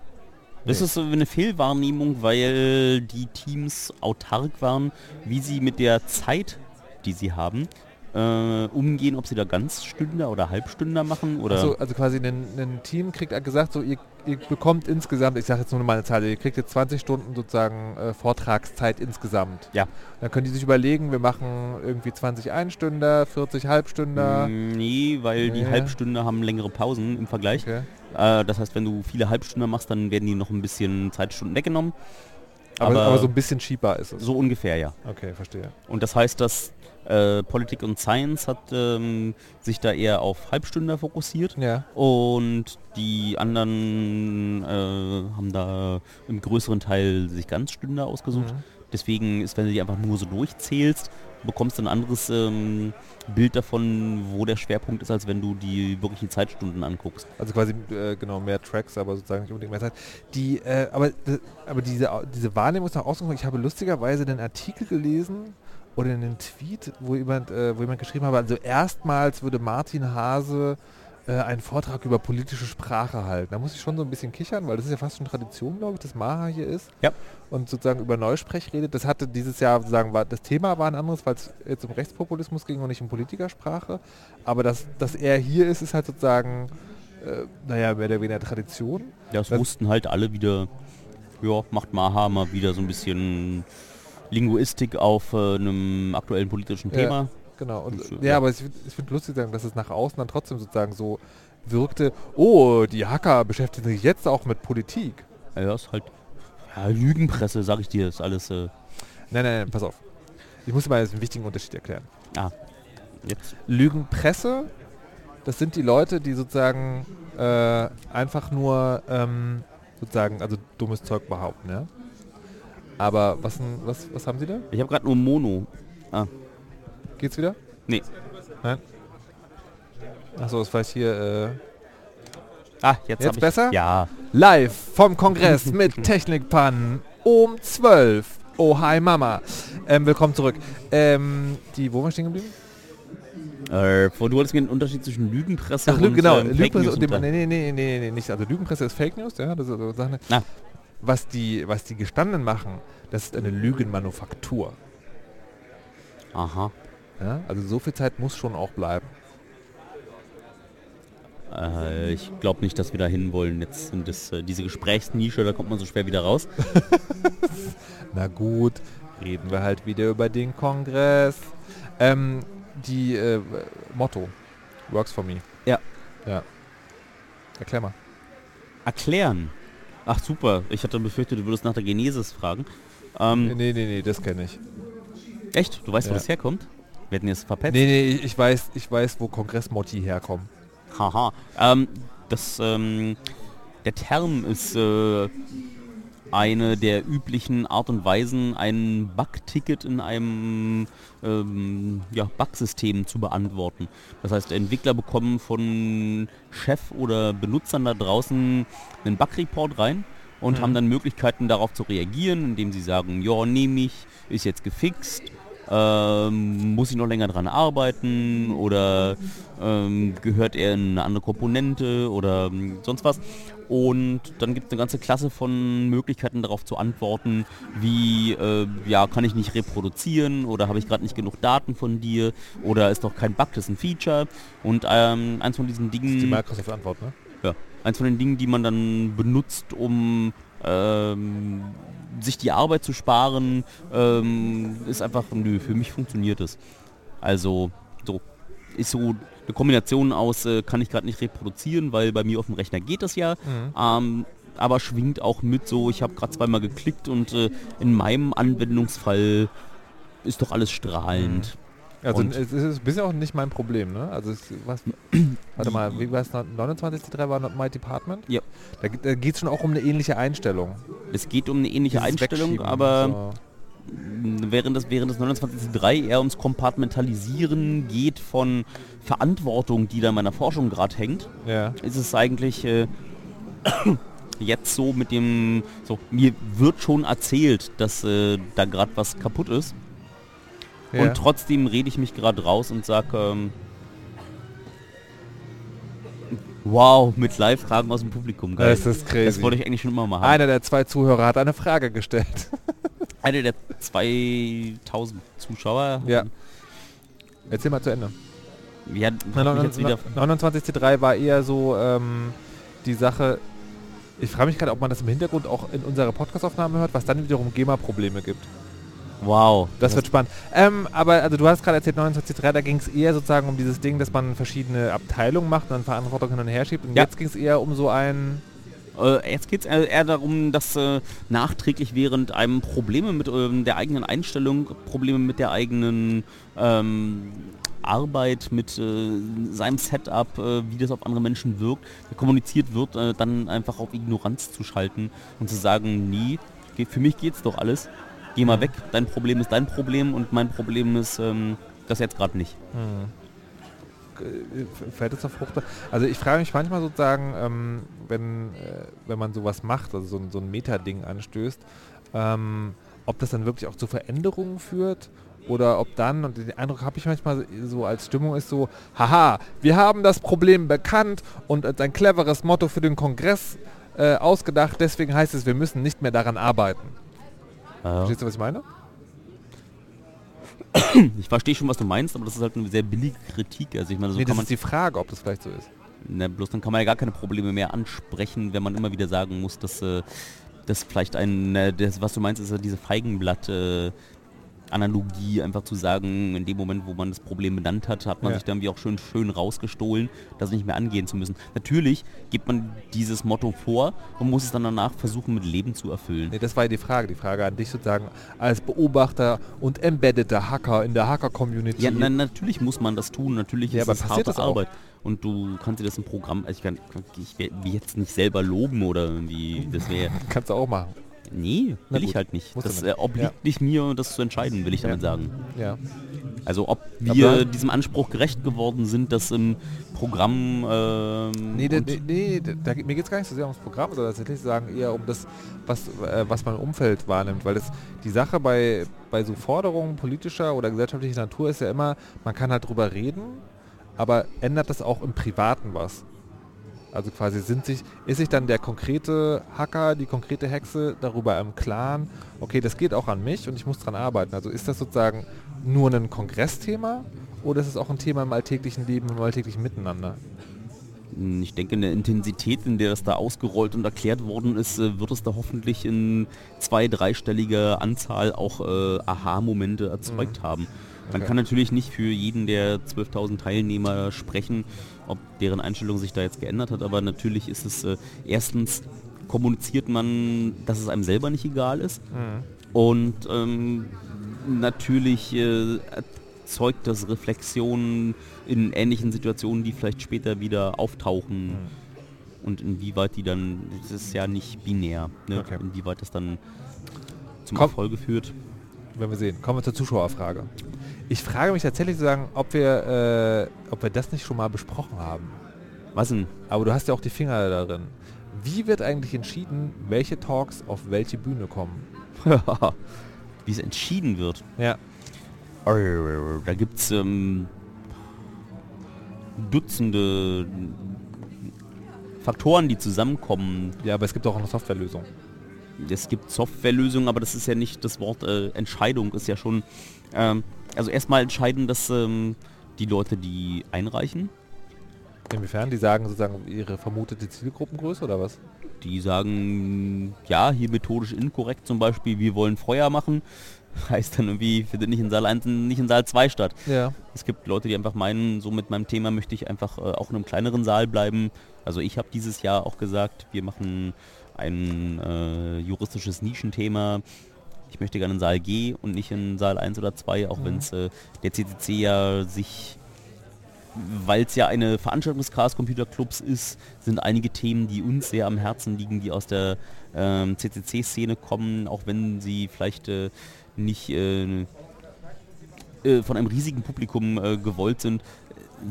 Das Nee. ist so eine Fehlwahrnehmung, weil die Teams autark waren, wie sie mit der Zeit, die sie haben, äh, umgehen, ob sie da Ganzstünder oder Halbstünder machen oder... Also, also quasi ein, ein Team kriegt gesagt, so ihr, ihr bekommt insgesamt, ich sage jetzt nur mal eine Zahl, ihr kriegt jetzt 20 Stunden sozusagen äh, Vortragszeit insgesamt. Ja. Dann können die sich überlegen, wir machen irgendwie 20 Einstünder, 40 Halbstünder. Mm, Nee, weil die Nee. Halbstünder haben längere Pausen im Vergleich. Okay. Äh, das heißt, wenn du viele Halbstünder machst, dann werden die noch ein bisschen Zeitstunden weggenommen. Aber, aber so ein bisschen cheaper ist es. so ungefähr, ja. Okay, verstehe. Und das heißt, dass äh, Politik und Science hat ähm, sich da eher auf Halbstünder fokussiert Ja. und die anderen äh, haben da im größeren Teil sich Ganzstünder ausgesucht. Mhm. Deswegen ist, wenn du die einfach nur so durchzählst, bekommst du ein anderes ähm, Bild davon, wo der Schwerpunkt ist, als wenn du die wirklichen Zeitstunden anguckst. Also quasi äh, genau mehr Tracks, aber sozusagen nicht unbedingt mehr Zeit. Die, äh, aber, d- aber diese, diese Wahrnehmung ist noch ausgegangen. Ich habe lustigerweise den Artikel gelesen oder einen Tweet, wo jemand, äh, wo jemand geschrieben hat, also erstmals würde Martin Hase äh, einen Vortrag über politische Sprache halten. Da muss ich schon so ein bisschen kichern, weil das ist ja fast schon Tradition, glaube ich, dass Maha hier ist Ja. und sozusagen über Neusprech redet. Das hatte dieses Jahr sozusagen war das Thema war ein anderes, weil es jetzt um Rechtspopulismus ging und nicht um Politikersprache. Aber dass, dass er hier ist, ist halt sozusagen äh, naja, mehr oder weniger Tradition. Das Das- wussten halt alle wieder, ja, macht Maha mal wieder so ein bisschen Linguistik auf äh, einem aktuellen politischen Ja. Thema. Genau. Und, ja, ja. aber ich, ich finde lustig, sagen, dass es nach außen dann trotzdem sozusagen so wirkte, oh, die Hacker beschäftigen sich jetzt auch mit Politik. Ja, ist halt ja, Lügenpresse, sag ich dir, ist alles äh, Nein, nein, nein, pass auf. Ich muss dir mal einen wichtigen Unterschied erklären. jetzt. Lügenpresse, das sind die Leute, die sozusagen äh, einfach nur ähm, sozusagen, also dummes Zeug behaupten, ja. Aber was, was, was haben sie da? Ich habe gerade nur Mono. Geht's wieder? Nee. Nein? Achso, das vielleicht hier äh, Ah, jetzt, Jetzt besser? Ja. live vom Kongress (laughs) mit Technikpannen um 12. Oh, hi Mama. Ähm, willkommen zurück. Ähm, die, wo waren wir stehen geblieben? Äh, du hattest mir den Unterschied zwischen Lügenpresse Ach, Lü- und genau, ähm, Fake Lügenpresse und dem, nee, nee, nee, nee, nee, nicht. Also Lügenpresse ist Fake News, ja, das ist so Sachen. Was die, was die gestanden machen, das ist eine Lügenmanufaktur. Aha. Ja? Also so viel Zeit muss schon auch bleiben. Äh, ich glaube nicht, dass wir da hinwollen. Jetzt sind das äh, diese Gesprächsnische, da kommt man so schwer wieder raus. (laughs) Na gut, reden wir halt wieder über den Kongress. Ähm, die äh, Motto, works for me. Ja. Ja. Erklär mal. Erklären. Ach super, ich hatte befürchtet, du würdest nach der Genesis fragen. Ähm, Nee, nee, nee, das kenne ich. Echt? Du weißt, wo Ja. das herkommt? Wir hätten jetzt verpetzt. Nee, nee, ich weiß, ich weiß, wo Kongressmotti herkommen. Haha. Ähm, das, ähm, der Term ist äh, eine der üblichen Art und Weisen, ein Bug-Ticket in einem ähm, ja, Bug-System zu beantworten. Das heißt, Entwickler bekommen von Chef oder Benutzern da draußen einen Bug-Report rein und Mhm. haben dann Möglichkeiten darauf zu reagieren, indem sie sagen, ja, nehme ich, ist jetzt gefixt, ähm, muss ich noch länger dran arbeiten oder ähm, gehört er in eine andere Komponente oder ähm, sonst was. Und dann gibt es eine ganze Klasse von Möglichkeiten darauf zu antworten, wie, äh, ja, kann ich nicht reproduzieren oder habe ich gerade nicht genug Daten von dir oder ist doch kein Bug, das ist ein Feature. Und ähm, eins von diesen Das ist die Dingen... Microsoft-Antwort, ne? Ja, eins von den Dingen, die man dann benutzt, um ähm, sich die Arbeit zu sparen, ähm, ist einfach, nö, für mich funktioniert es. Also, so, ist so eine Kombination aus, äh, kann ich gerade nicht reproduzieren, weil bei mir auf dem Rechner geht das ja, ähm, aber schwingt auch mit so, ich habe gerade zweimal geklickt und äh, in meinem Anwendungsfall ist doch alles strahlend. Also Und- es ist bisher auch nicht mein Problem, ne? Also es, was, (clears throat) warte mal, wie war es? 29.3 war not my department? Ja. Da, geht- da geht es schon auch um eine ähnliche Einstellung. Es geht um eine ähnliche Dieses Einstellung, aber so. während des, während des 29.3 eher ums Kompartmentalisieren geht von Verantwortung, die da in meiner Forschung gerade hängt, Ja. ist es eigentlich äh, (coughs) jetzt so mit dem, so mir wird schon erzählt, dass äh, da gerade was kaputt ist ja. und trotzdem rede ich mich gerade raus und sag, ähm, wow, mit Live-Fragen aus dem Publikum, geil. das ist crazy. Das wollte ich eigentlich schon immer mal haben. Einer der zwei Zuhörer hat eine Frage gestellt. (laughs) Einer der 2000 Zuschauer. Ja. Erzähl mal zu Ende. Ja, hab mich jetzt wieder 29.3 war eher so ähm, die Sache, ich frage mich gerade, ob man das im Hintergrund auch in unserer Podcast-Aufnahme hört, was dann wiederum GEMA-Probleme gibt. Wow. Das wird spannend. Ähm, aber also du hast gerade erzählt, 29.3, da ging es eher sozusagen um dieses Ding, dass man verschiedene Abteilungen macht und dann Verantwortung hin und her schiebt. Und Ja. jetzt ging es eher um so ein... Äh, jetzt geht es eher darum, dass äh, nachträglich während einem Probleme mit ähm, der eigenen Einstellung, Probleme mit der eigenen ähm, Arbeit, mit äh, seinem Setup, äh, wie das auf andere Menschen wirkt, kommuniziert wird, äh, dann einfach auf Ignoranz zu schalten und zu sagen, nee, geht, für mich geht's doch alles. Geh mal weg, dein Problem ist dein Problem und mein Problem ist ähm, das jetzt gerade nicht. äh, fällt es auf Frucht? Also ich frage mich manchmal sozusagen, ähm, wenn, äh, wenn man sowas macht, also so, ein- so ein Meta-Ding anstößt, ähm, ob das dann wirklich auch zu Veränderungen führt oder ob dann, und den Eindruck habe ich manchmal so als Stimmung ist so, haha, wir haben das Problem bekannt und als ein cleveres Motto für den Kongress äh, ausgedacht, deswegen heißt es, wir müssen nicht mehr daran arbeiten. Ja. Verstehst du, was ich meine? (coughs) Ich verstehe schon, was du meinst, aber das ist halt eine sehr billige Kritik. Also ich meine, so nee, kann das man ist die Frage, ob das vielleicht so ist. Na, bloß dann kann man ja gar keine Probleme mehr ansprechen, wenn man immer wieder sagen muss, dass äh, das vielleicht ein, äh, das, was du meinst, ist ja diese Feigenblatt. Äh, Analogie einfach zu sagen, in dem Moment, wo man das Problem benannt hat, hat man Ja. sich dann wie auch schön schön rausgestohlen, das nicht mehr angehen zu müssen. Natürlich gibt man dieses Motto vor und muss es dann danach versuchen mit Leben zu erfüllen. Nee, das war ja die Frage. Die Frage an dich sozusagen als Beobachter und embeddeter Hacker in der Hacker-Community. Ja, na, natürlich muss man das tun, natürlich Ja, ist es harte das auch? Arbeit. Und du kannst dir das im Programm, also ich kann, ich will jetzt nicht selber loben oder irgendwie, das wäre, (laughs) Kannst du auch machen. Nee, will ich halt nicht. musst Das nicht. äh, obliegt Ja. nicht mir, das zu entscheiden, will ich damit Ja. sagen. Ja. Also ob wir Aber- diesem Anspruch gerecht geworden sind, dass im Programm... Ähm, Nee, da, nee, da, mir geht es gar nicht so sehr ums Programm, sondern tatsächlich sagen eher um das, was, äh, was man im Umfeld wahrnimmt. Weil das, die Sache bei, bei so Forderungen politischer oder gesellschaftlicher Natur ist ja immer, man kann halt drüber reden, aber ändert das auch im Privaten was? Also quasi sind sich, ist sich dann der konkrete Hacker, die konkrete Hexe darüber im Klaren, okay, das geht auch an mich und ich muss dran arbeiten. Also ist das sozusagen nur ein Kongressthema oder ist es auch ein Thema im alltäglichen Leben, im alltäglichen Miteinander? Ich denke, in der Intensität, in der das da ausgerollt und erklärt worden ist, äh, wird es da hoffentlich in zwei-, dreistelliger Anzahl auch äh, Aha-Momente erzeugt haben. Man Okay. kann natürlich nicht für jeden der 12.000 Teilnehmer sprechen, ob deren Einstellung sich da jetzt geändert hat, aber natürlich ist es äh, erstens kommuniziert man, dass es einem selber nicht egal ist und ähm, natürlich äh, erzeugt das Reflexionen in ähnlichen Situationen, die vielleicht später wieder auftauchen. Und inwieweit die dann, das ist ja nicht binär, ne? Okay. inwieweit das dann zum Komm. Erfolge führt. Werden wir sehen. Kommen wir zur Zuschauerfrage. Ich frage mich tatsächlich zu sagen, ob wir, äh, ob wir das nicht schon mal besprochen haben. Was denn? Aber du hast ja auch die Finger darin. Wie wird eigentlich entschieden, welche Talks auf welche Bühne kommen? (laughs) Wie es entschieden wird. Ja. Da gibt es ähm, Dutzende Faktoren, die zusammenkommen. Ja, aber es gibt auch eine Softwarelösung. Es gibt Softwarelösungen, aber das ist ja nicht das Wort äh, Entscheidung, ist ja schon, ähm, also erstmal entscheiden, dass ähm, die Leute, die einreichen, Inwiefern? Die sagen sozusagen ihre vermutete Zielgruppengröße oder was? die sagen, ja, hier methodisch inkorrekt zum Beispiel, wir wollen Feuer machen, (laughs) heißt dann irgendwie, findet nicht in Saal 1, nicht in Saal 2 statt. Ja. Es gibt Leute, die einfach meinen, so mit meinem Thema möchte ich einfach äh, auch in einem kleineren Saal bleiben. Also ich habe dieses Jahr auch gesagt, wir machen ein äh, juristisches Nischenthema. Ich möchte gerne in Saal G und nicht in Saal 1 oder 2, auch wenn es äh, der CCC ja sich, weil es ja eine Veranstaltung des Chaos Computer Clubs ist, sind einige Themen, die uns sehr am Herzen liegen, die aus der ähm, CCC-Szene kommen, auch wenn sie vielleicht äh, nicht äh, äh, von einem riesigen Publikum äh, gewollt sind,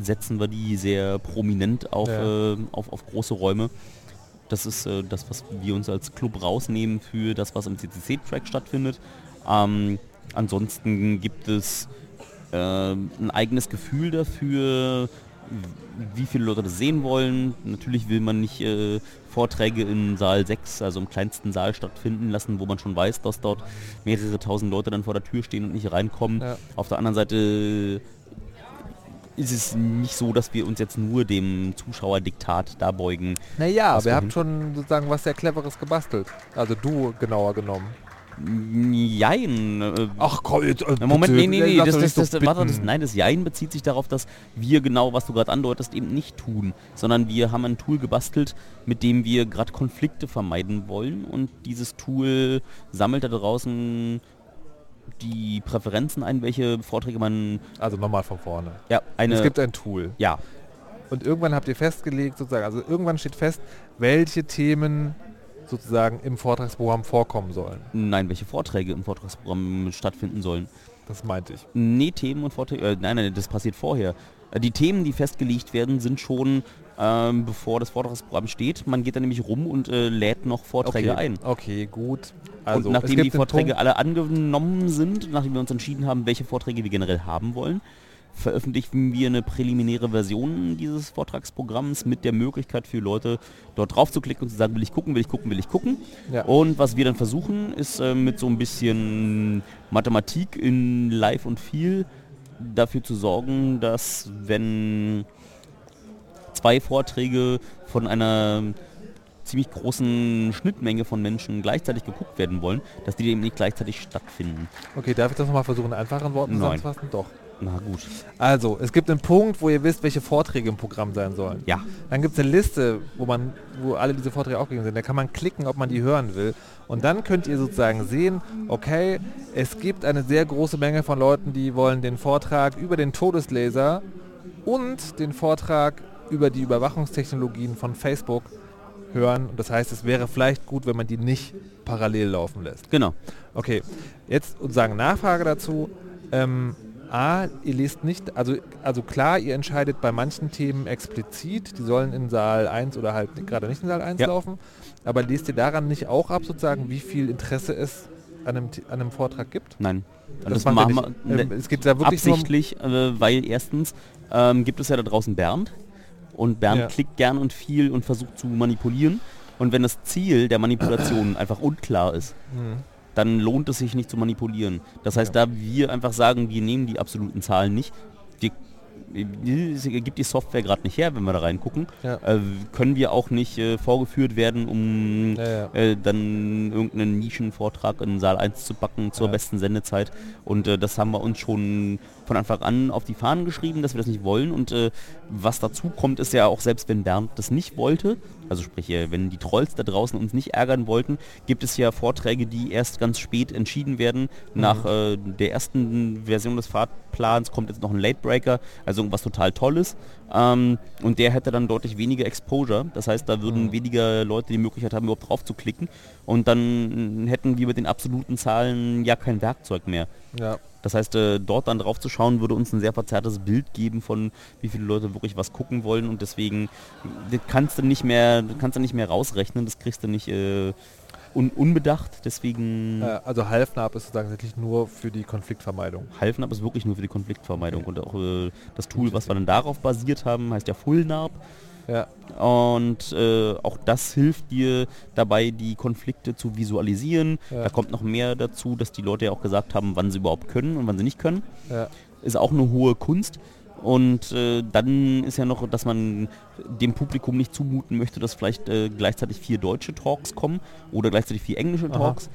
setzen wir die sehr prominent auf, Ja. äh, auf, auf große Räume. Das ist äh, das, was wir uns als Club rausnehmen für das, was im CCC-Track stattfindet. Ähm, ansonsten gibt es äh, ein eigenes Gefühl dafür, wie viele Leute das sehen wollen. Natürlich will man nicht äh, Vorträge in Saal 6, also im kleinsten Saal stattfinden lassen, wo man schon weiß, dass dort mehrere tausend Leute dann vor der Tür stehen und nicht reinkommen. Ja. Auf der anderen Seite ist es nicht so, dass wir uns jetzt nur dem Zuschauerdiktat da beugen. Naja, wohin? habt schon sozusagen was sehr Cleveres gebastelt. Also du genauer genommen. Jein. Äh, Ach komm, jetzt, äh, Moment, bitte, nee, nee, nee, das, das, das, so warte, das, nein, das Jein bezieht sich darauf, dass wir genau, was du gerade andeutest, eben nicht tun, sondern wir haben ein Tool gebastelt, mit dem wir gerade Konflikte vermeiden wollen und dieses Tool sammelt da draußen die Präferenzen ein, welche Vorträge man, Also nochmal von vorne. ja, eine, es gibt ein Tool. ja, Und irgendwann habt ihr festgelegt, sozusagen, also irgendwann steht fest, welche Themen sozusagen im Vortragsprogramm vorkommen sollen. nein, welche Vorträge im Vortragsprogramm stattfinden sollen. Das meinte ich. Nee, Themen und Vorträge, äh, nein, nein, das passiert vorher. Äh, Die Themen, die festgelegt werden, sind schon ähm, bevor das Vortragsprogramm steht. Man geht dann nämlich rum und äh, lädt noch Vorträge okay. ein. Okay, gut. Also und nachdem die Vorträge alle angenommen sind, nachdem wir uns entschieden haben, welche Vorträge wir generell haben wollen, veröffentlichen wir eine präliminäre Version dieses Vortragsprogramms mit der Möglichkeit für Leute dort drauf zu klicken und zu sagen, will ich gucken, will ich gucken, will ich gucken. Ja. Und was wir dann versuchen, ist äh, mit so ein bisschen Mathematik in Live und viel dafür zu sorgen, dass wenn zwei Vorträge von einer ziemlich großen Schnittmenge von Menschen gleichzeitig geguckt werden wollen, dass die eben nicht gleichzeitig stattfinden. Okay, darf ich das nochmal versuchen, in einfachen Worten Nein. zusammenzufassen? Doch. Na gut. Also, es gibt einen Punkt, wo ihr wisst, welche Vorträge im Programm sein sollen. Ja. Dann gibt es eine Liste, wo man, wo alle diese Vorträge aufgegeben sind. Da kann man klicken, ob man die hören will. Und dann könnt ihr sozusagen sehen, okay, es gibt eine sehr große Menge von Leuten, die wollen den Vortrag über den Todeslaser und den Vortrag über die Überwachungstechnologien von Facebook hören. Und das heißt, es wäre vielleicht gut, wenn man die nicht parallel laufen lässt. Genau. Okay, jetzt sozusagen Nachfrage dazu. Ähm, A, ihr lest nicht, also, also klar, ihr entscheidet bei manchen Themen explizit, die sollen in Saal 1 oder halt gerade nicht in Saal 1 Ja. laufen, aber lest ihr daran nicht auch ab, sozusagen, wie viel Interesse es an einem, an einem Vortrag gibt? Nein. Das Das, machen wir Ähm, es geht da wirklich nur um- absichtlich, äh, weil erstens ähm, gibt es ja da draußen Bernd und Bernd Ja. klickt gern und viel und versucht zu manipulieren. Und wenn das Ziel der Manipulation (clears throat) einfach unklar ist, Mhm. dann lohnt es sich nicht zu manipulieren. Das heißt, da wir einfach sagen, wir nehmen die absoluten Zahlen nicht, gibt die Software gerade nicht her, wenn wir da reingucken, Ja. äh, können wir auch nicht äh, vorgeführt werden, um Ja, ja. äh, dann irgendeinen Nischenvortrag in Saal 1 zu packen zur besten Sendezeit. Und äh, das haben wir uns schon von Anfang an auf die Fahnen geschrieben, dass wir das nicht wollen. Und äh, was dazu kommt, ist ja auch, selbst wenn Bernd das nicht wollte, also sprich, äh, wenn die Trolls da draußen uns nicht ärgern wollten, gibt es ja Vorträge, die erst ganz spät entschieden werden. Nach äh, der ersten Version des Fahrplans kommt jetzt noch ein Late Breaker, also irgendwas total Tolles. Ähm, und der hätte dann deutlich weniger Exposure. Das heißt, da würden weniger Leute die Möglichkeit haben, überhaupt drauf zu klicken. Und dann hätten wir mit den absoluten Zahlen ja kein Werkzeug mehr. Ja. Das heißt, äh, dort dann drauf zu schauen, würde uns ein sehr verzerrtes Bild geben von wie viele Leute wirklich was gucken wollen und deswegen das kannst du nicht mehr, kannst du nicht mehr rausrechnen, das kriegst du nicht äh, un unbedacht, deswegen Äh, also Halfnab ist sozusagen tatsächlich nur für die Konfliktvermeidung. Halfnab ist wirklich nur für die Konfliktvermeidung und auch äh, das Tool, was wir dann darauf basiert haben, heißt ja Fullnarb Ja. und äh, auch das hilft dir dabei, die Konflikte zu visualisieren. Ja. Da kommt noch mehr dazu, dass die Leute ja auch gesagt haben, wann sie überhaupt können und wann sie nicht können. Ja. Ist auch eine hohe Kunst. Und äh, dann ist ja noch, dass man dem Publikum nicht zumuten möchte, dass vielleicht äh, gleichzeitig vier deutsche Talks kommen oder gleichzeitig vier englische Aha. Talks.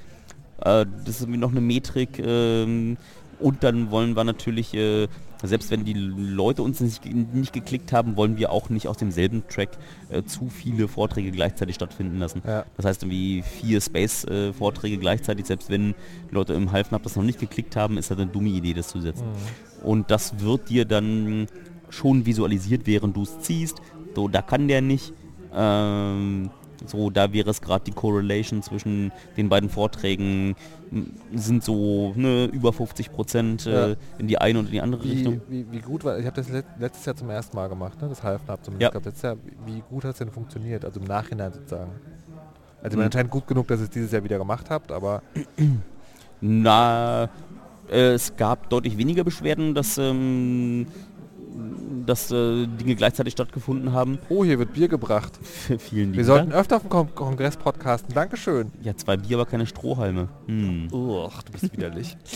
Äh, das ist irgendwie noch eine Metrik. Und dann wollen wir natürlich, äh, selbst wenn die Leute uns nicht, nicht geklickt haben, wollen wir auch nicht aus demselben Track äh, zu viele Vorträge gleichzeitig stattfinden lassen. Ja. Das heißt irgendwie vier Space-Vorträge gleichzeitig, selbst wenn Leute im Halfnab das noch nicht geklickt haben, ist das eine dumme Idee, das zu setzen. Und das wird dir dann schon visualisiert, während du es ziehst. So, da kann der nicht. Ähm, so, da wäre es gerade die Correlation zwischen den beiden Vorträgen sind so ne, über 50 Prozent äh, Ja. in die eine und in die andere Wie, Richtung. wie, wie gut war, ich habe das let, letztes Jahr zum ersten Mal gemacht, ne? das Halfnab zumindest. Ja. Letztes Jahr, wie gut hat es denn funktioniert, also im Nachhinein sozusagen? Also Hm. man anscheinend gut genug, dass ihr es dieses Jahr wieder gemacht habt, aber Na, äh, es gab deutlich weniger Beschwerden, dass, ähm, dass äh, Dinge gleichzeitig stattgefunden haben. oh, hier wird Bier gebracht. (laughs) Vielen Wir lieben sollten Dank. öfter auf dem Kon Kongress podcasten. Dankeschön. Ja, zwei Bier, aber keine Strohhalme. Hm. Uch, du bist widerlich. (laughs)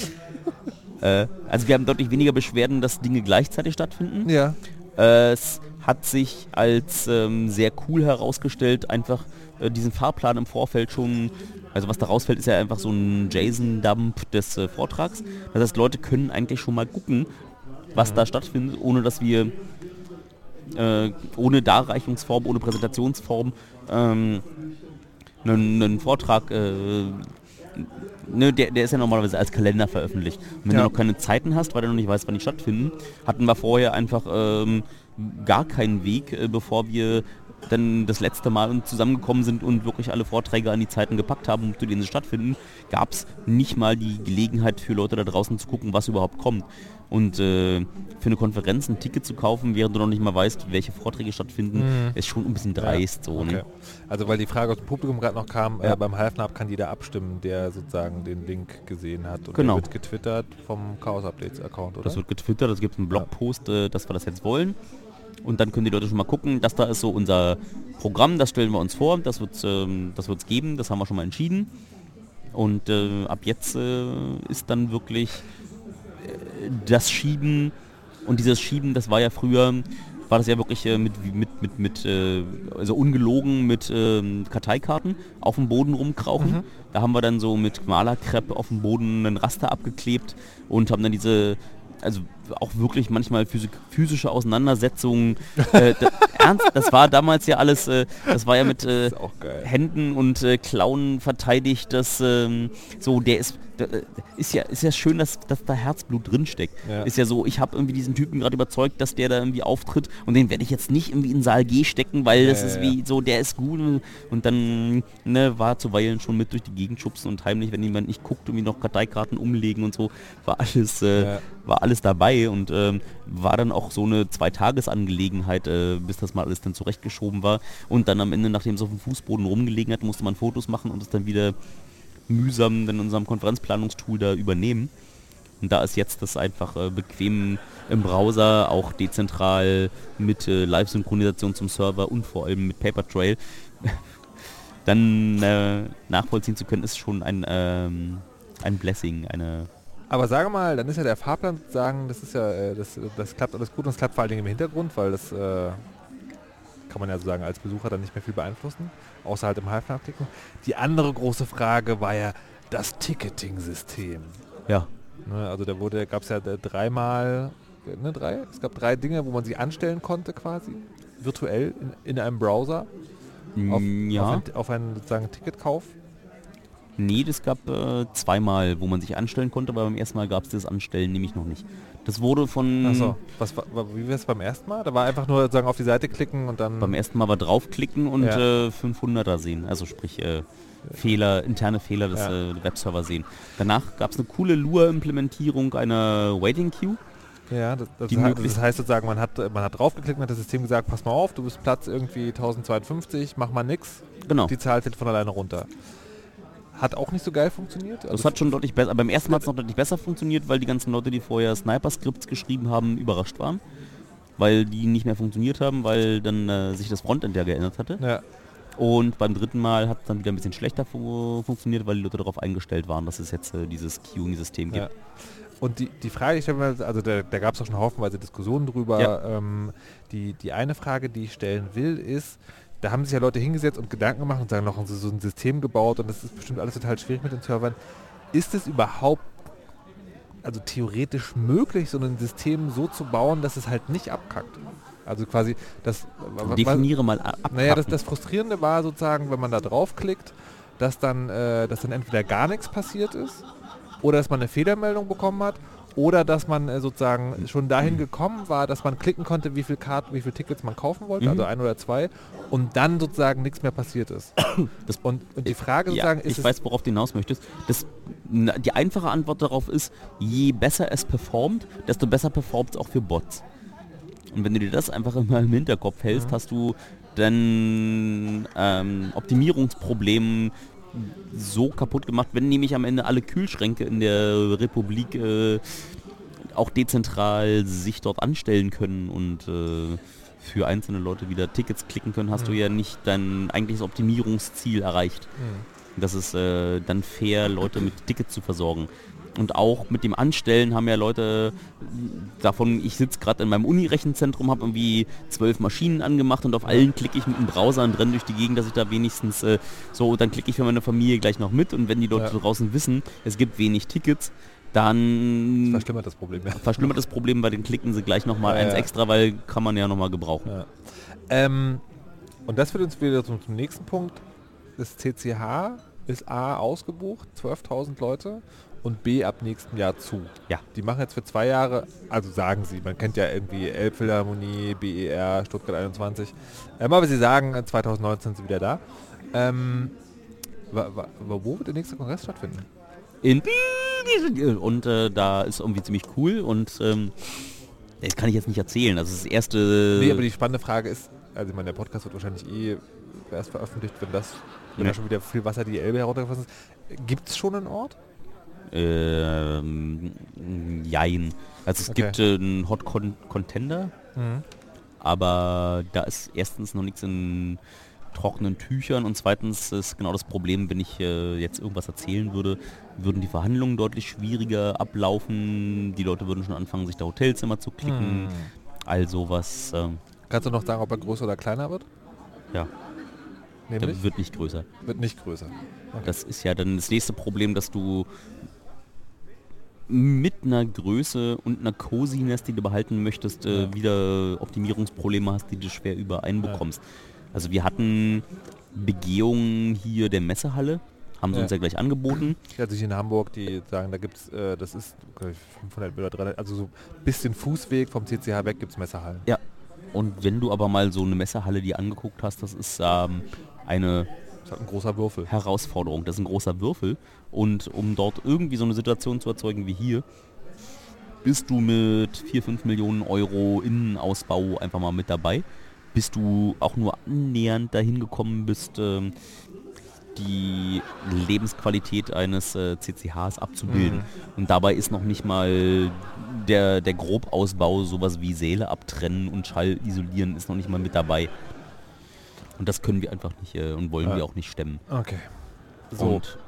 Äh, also wir haben deutlich weniger Beschwerden, dass Dinge gleichzeitig stattfinden. ja. Äh, es hat sich als ähm, sehr cool herausgestellt, einfach äh, diesen Fahrplan im Vorfeld schon, also was da rausfällt, ist ja einfach so ein JSON-Dump des äh, Vortrags. Das heißt, Leute können eigentlich schon mal gucken, was da stattfindet, ohne dass wir äh, ohne Darreichungsform, ohne Präsentationsform ähm, einen, einen Vortrag äh, ne, der, der ist ja normalerweise als Kalender veröffentlicht. Und wenn Ja. du noch keine Zeiten hast, weil du noch nicht weißt, wann die stattfinden, hatten wir vorher einfach ähm, gar keinen Weg, äh, bevor wir dann das letzte Mal zusammengekommen sind und wirklich alle Vorträge an die Zeiten gepackt haben, zu denen sie stattfinden, gab es nicht mal die Gelegenheit für Leute da draußen zu gucken, was überhaupt kommt. Und äh, für eine Konferenz ein Ticket zu kaufen, während du noch nicht mal weißt, welche Vorträge stattfinden, Mhm. ist schon ein bisschen dreist. So, Okay. ne? Also weil die Frage aus dem Publikum gerade noch kam, Ja. äh, beim Halfnab kann jeder abstimmen, der sozusagen den Link gesehen hat. Und Genau. der wird getwittert vom Chaos Updates Account, oder? Das wird getwittert, es gibt einen Blogpost, äh, dass wir das jetzt wollen. Und dann können die Leute schon mal gucken, das da ist so unser Programm, das stellen wir uns vor, das wird es ähm, das wird's geben, das haben wir schon mal entschieden. Und äh, ab jetzt äh, ist dann wirklich äh, das Schieben und dieses Schieben, das war ja früher, war das ja wirklich äh, mit, mit, mit, mit äh, also ungelogen mit ähm, Karteikarten auf dem Boden rumkrauchen. Da haben wir dann so mit Malerkrepp auf dem Boden einen Raster abgeklebt und haben dann diese also auch wirklich manchmal physische Auseinandersetzungen. Äh, da, (laughs) ernst, das war damals ja alles, äh, das war ja mit (laughs) äh. Händen und äh, Klauen verteidigt, das ähm, so, der ist, der, äh, ist ja, ist ja schön, dass, dass da Herzblut drinsteckt. Ja. Ist ja so, ich habe irgendwie diesen Typen gerade überzeugt, dass der da irgendwie auftritt und den werde ich jetzt nicht irgendwie in Saal G stecken, weil das Ja, ist ja, wie so, der ist gut und dann ne, war zuweilen schon mit durch die Gegend schubsen und heimlich, wenn jemand nicht guckt, irgendwie noch Karteikarten umlegen und so, war alles, äh, war alles dabei. Vorbei und ähm, war dann auch so eine Zweitagesangelegenheit, äh, bis das mal alles dann zurechtgeschoben war. Und dann am Ende, nachdem es auf dem Fußboden rumgelegen hat, musste man Fotos machen und es dann wieder mühsam in unserem Konferenzplanungstool da übernehmen. Und da ist jetzt das einfach äh, bequem im Browser, auch dezentral mit äh, Live-Synchronisation zum Server und vor allem mit Papertrail (laughs) dann äh, nachvollziehen zu können, ist schon ein, ähm, ein Blessing, eine Aber sage mal, dann ist ja der Fahrplan sagen, das ist ja, äh, das, das klappt alles gut und es klappt vor allen Dingen im Hintergrund, weil das äh, kann man ja so sagen als Besucher dann nicht mehr viel beeinflussen, außer halt im klicken. Die andere große Frage war ja das Ticketing-System. ja, Ne, also da wurde, gab es ja dreimal, ne, drei? Es gab drei Dinge, wo man sie anstellen konnte quasi, virtuell in, in einem Browser auf, Mm, ja. auf, ein, auf einen sozusagen Ticketkauf. Nee, das gab äh, zweimal, wo man sich anstellen konnte, aber beim ersten Mal gab es das Anstellen nämlich noch nicht. Das wurde von... Achso, was war, war- wie war es beim ersten Mal? Da war einfach nur sozusagen auf die Seite klicken und dann... Beim ersten Mal war draufklicken und Ja. äh, 500er sehen, also sprich äh, Fehler, interne Fehler des Ja. äh, Webserver sehen. Danach gab es eine coole Lua-Implementierung einer Waiting Queue. Ja, das, das, die he- möglich- das heißt sozusagen, man hat, man hat draufgeklickt, man hat das System gesagt, pass mal auf, du bist Platz irgendwie 1052, mach mal nix. Genau. Die Zahl fällt von alleine runter. Hat auch nicht so geil funktioniert. Also Das hat schon deutlich besser, beim ersten Mal hat es noch deutlich besser funktioniert, weil die ganzen Leute, die vorher Sniper-Skripts geschrieben haben, überrascht waren. Weil die nicht mehr funktioniert haben, weil dann äh, sich das Frontend ja geändert hatte. ja, Und beim dritten Mal hat es dann wieder ein bisschen schlechter fu funktioniert, weil die Leute darauf eingestellt waren, dass es jetzt äh, dieses Queuing-System gibt. ja. Und die, die Frage, ich stelle mir, also da, da gab es auch schon haufenweise Diskussionen drüber. Ja. Ähm, die, die eine Frage, die ich stellen will, ist, da haben sich ja Leute hingesetzt und Gedanken gemacht und sagen, noch so, so ein System gebaut und das ist bestimmt alles total schwierig mit den Servern. Ist es überhaupt, also theoretisch möglich, so ein System so zu bauen, dass es halt nicht abkackt? Also quasi, das... Definiere mal a- abpacken. naja, das, das Frustrierende war sozusagen, wenn man da draufklickt, dass dann, äh, dass dann entweder gar nichts passiert ist oder dass man eine Fehlermeldung bekommen hat oder dass man äh, sozusagen schon dahin gekommen war, dass man klicken konnte, wie viel Karten, wie viele Tickets man kaufen wollte, Mhm. also ein oder zwei, und dann sozusagen nichts mehr passiert ist. (coughs) Das- und, und die Frage ja, sozusagen ist ich weiß, worauf du hinaus möchtest. Das, die einfache Antwort darauf ist, je besser es performt, desto besser performt es auch für Bots. Und wenn du dir das einfach immer im Hinterkopf hältst, Mhm. hast du dann ähm, Optimierungsprobleme so kaputt gemacht, wenn nämlich am Ende alle Kühlschränke in der Republik äh, auch dezentral sich dort anstellen können und äh, für einzelne Leute wieder Tickets klicken können, hast du Mhm. ja nicht dein eigentliches Optimierungsziel erreicht. Hm. Das ist äh, dann fair, Leute mit Tickets zu versorgen. Und auch mit dem Anstellen haben ja Leute äh, davon, ich sitze gerade in meinem Uni-Rechenzentrum, habe irgendwie zwölf Maschinen angemacht und auf allen klicke ich mit dem Browser und renne durch die Gegend, dass ich da wenigstens äh, so, dann klicke ich für meine Familie gleich noch mit und wenn die Leute Ja. draußen wissen, es gibt wenig Tickets, dann verschlimmert das Problem. Ja. verschlimmert das Problem, weil dann klicken sie gleich nochmal Ja, eins ja. extra, weil kann man ja nochmal gebrauchen. Ja. Ähm, und das führt uns wieder zum, zum nächsten Punkt. Das CCH ist A ausgebucht, 12.000 Leute und B ab nächstem Jahr zu. Ja. Die machen jetzt für zwei Jahre, also sagen sie, man kennt ja irgendwie Elbphilharmonie, BER, Stuttgart 21. Ähm, aber sie sagen, äh, 2019 sind sie wieder da. Ähm, wo wird der nächste Kongress stattfinden? in und äh, da ist irgendwie ziemlich cool und ähm, das kann ich jetzt nicht erzählen. Also das erste Nee, aber die spannende Frage ist, also ich meine, der Podcast wird wahrscheinlich eh erst veröffentlicht, wenn das, wenn Nee. da schon wieder viel Wasser die Elbe heruntergeflossen ist. Gibt es schon einen Ort? Ähm, jein. Also es Okay. gibt äh, einen Hot Con Contender, aber da ist erstens noch nichts in trockenen Tüchern und zweitens ist genau das Problem, wenn ich äh, jetzt irgendwas erzählen würde, würden die Verhandlungen deutlich schwieriger ablaufen, die Leute würden schon anfangen, sich da Hotelzimmer zu klicken, Hm. all sowas. Ähm, Kannst du noch sagen, ob er größer oder kleiner wird? ja, Nämlich? der wird nicht größer. Wird nicht größer. Das ist ja dann das nächste Problem, dass du mit einer Größe und einer Coziness, die du behalten möchtest, äh, Ja. wieder Optimierungsprobleme hast, die du schwer übereinbekommst. Also wir hatten Begehungen hier der Messehalle, haben sie Ja. uns ja gleich angeboten. Also hier in Hamburg, die sagen, da gibt es, äh, das ist glaub ich, 500 oder 300, also so ein bisschen Fußweg vom CCH weg gibt es Messerhallen. Ja. Und wenn du aber mal so eine Messehalle dir angeguckt hast, das ist ähm, eine Das ist halt ein großer Würfel. Herausforderung. Das ist ein großer Würfel. Und um dort irgendwie so eine Situation zu erzeugen wie hier, bist du mit 4, 5 Millionen Euro Innenausbau einfach mal mit dabei. Bis du auch nur annähernd dahin gekommen bist, ähm, die Lebensqualität eines äh, CCHs abzubilden. Mhm. Und dabei ist noch nicht mal der, der Grobausbau, sowas wie Säle abtrennen und Schall isolieren, ist noch nicht mal mit dabei. Und das können wir einfach nicht äh, und wollen Ja. wir auch nicht stemmen. Okay. So. Und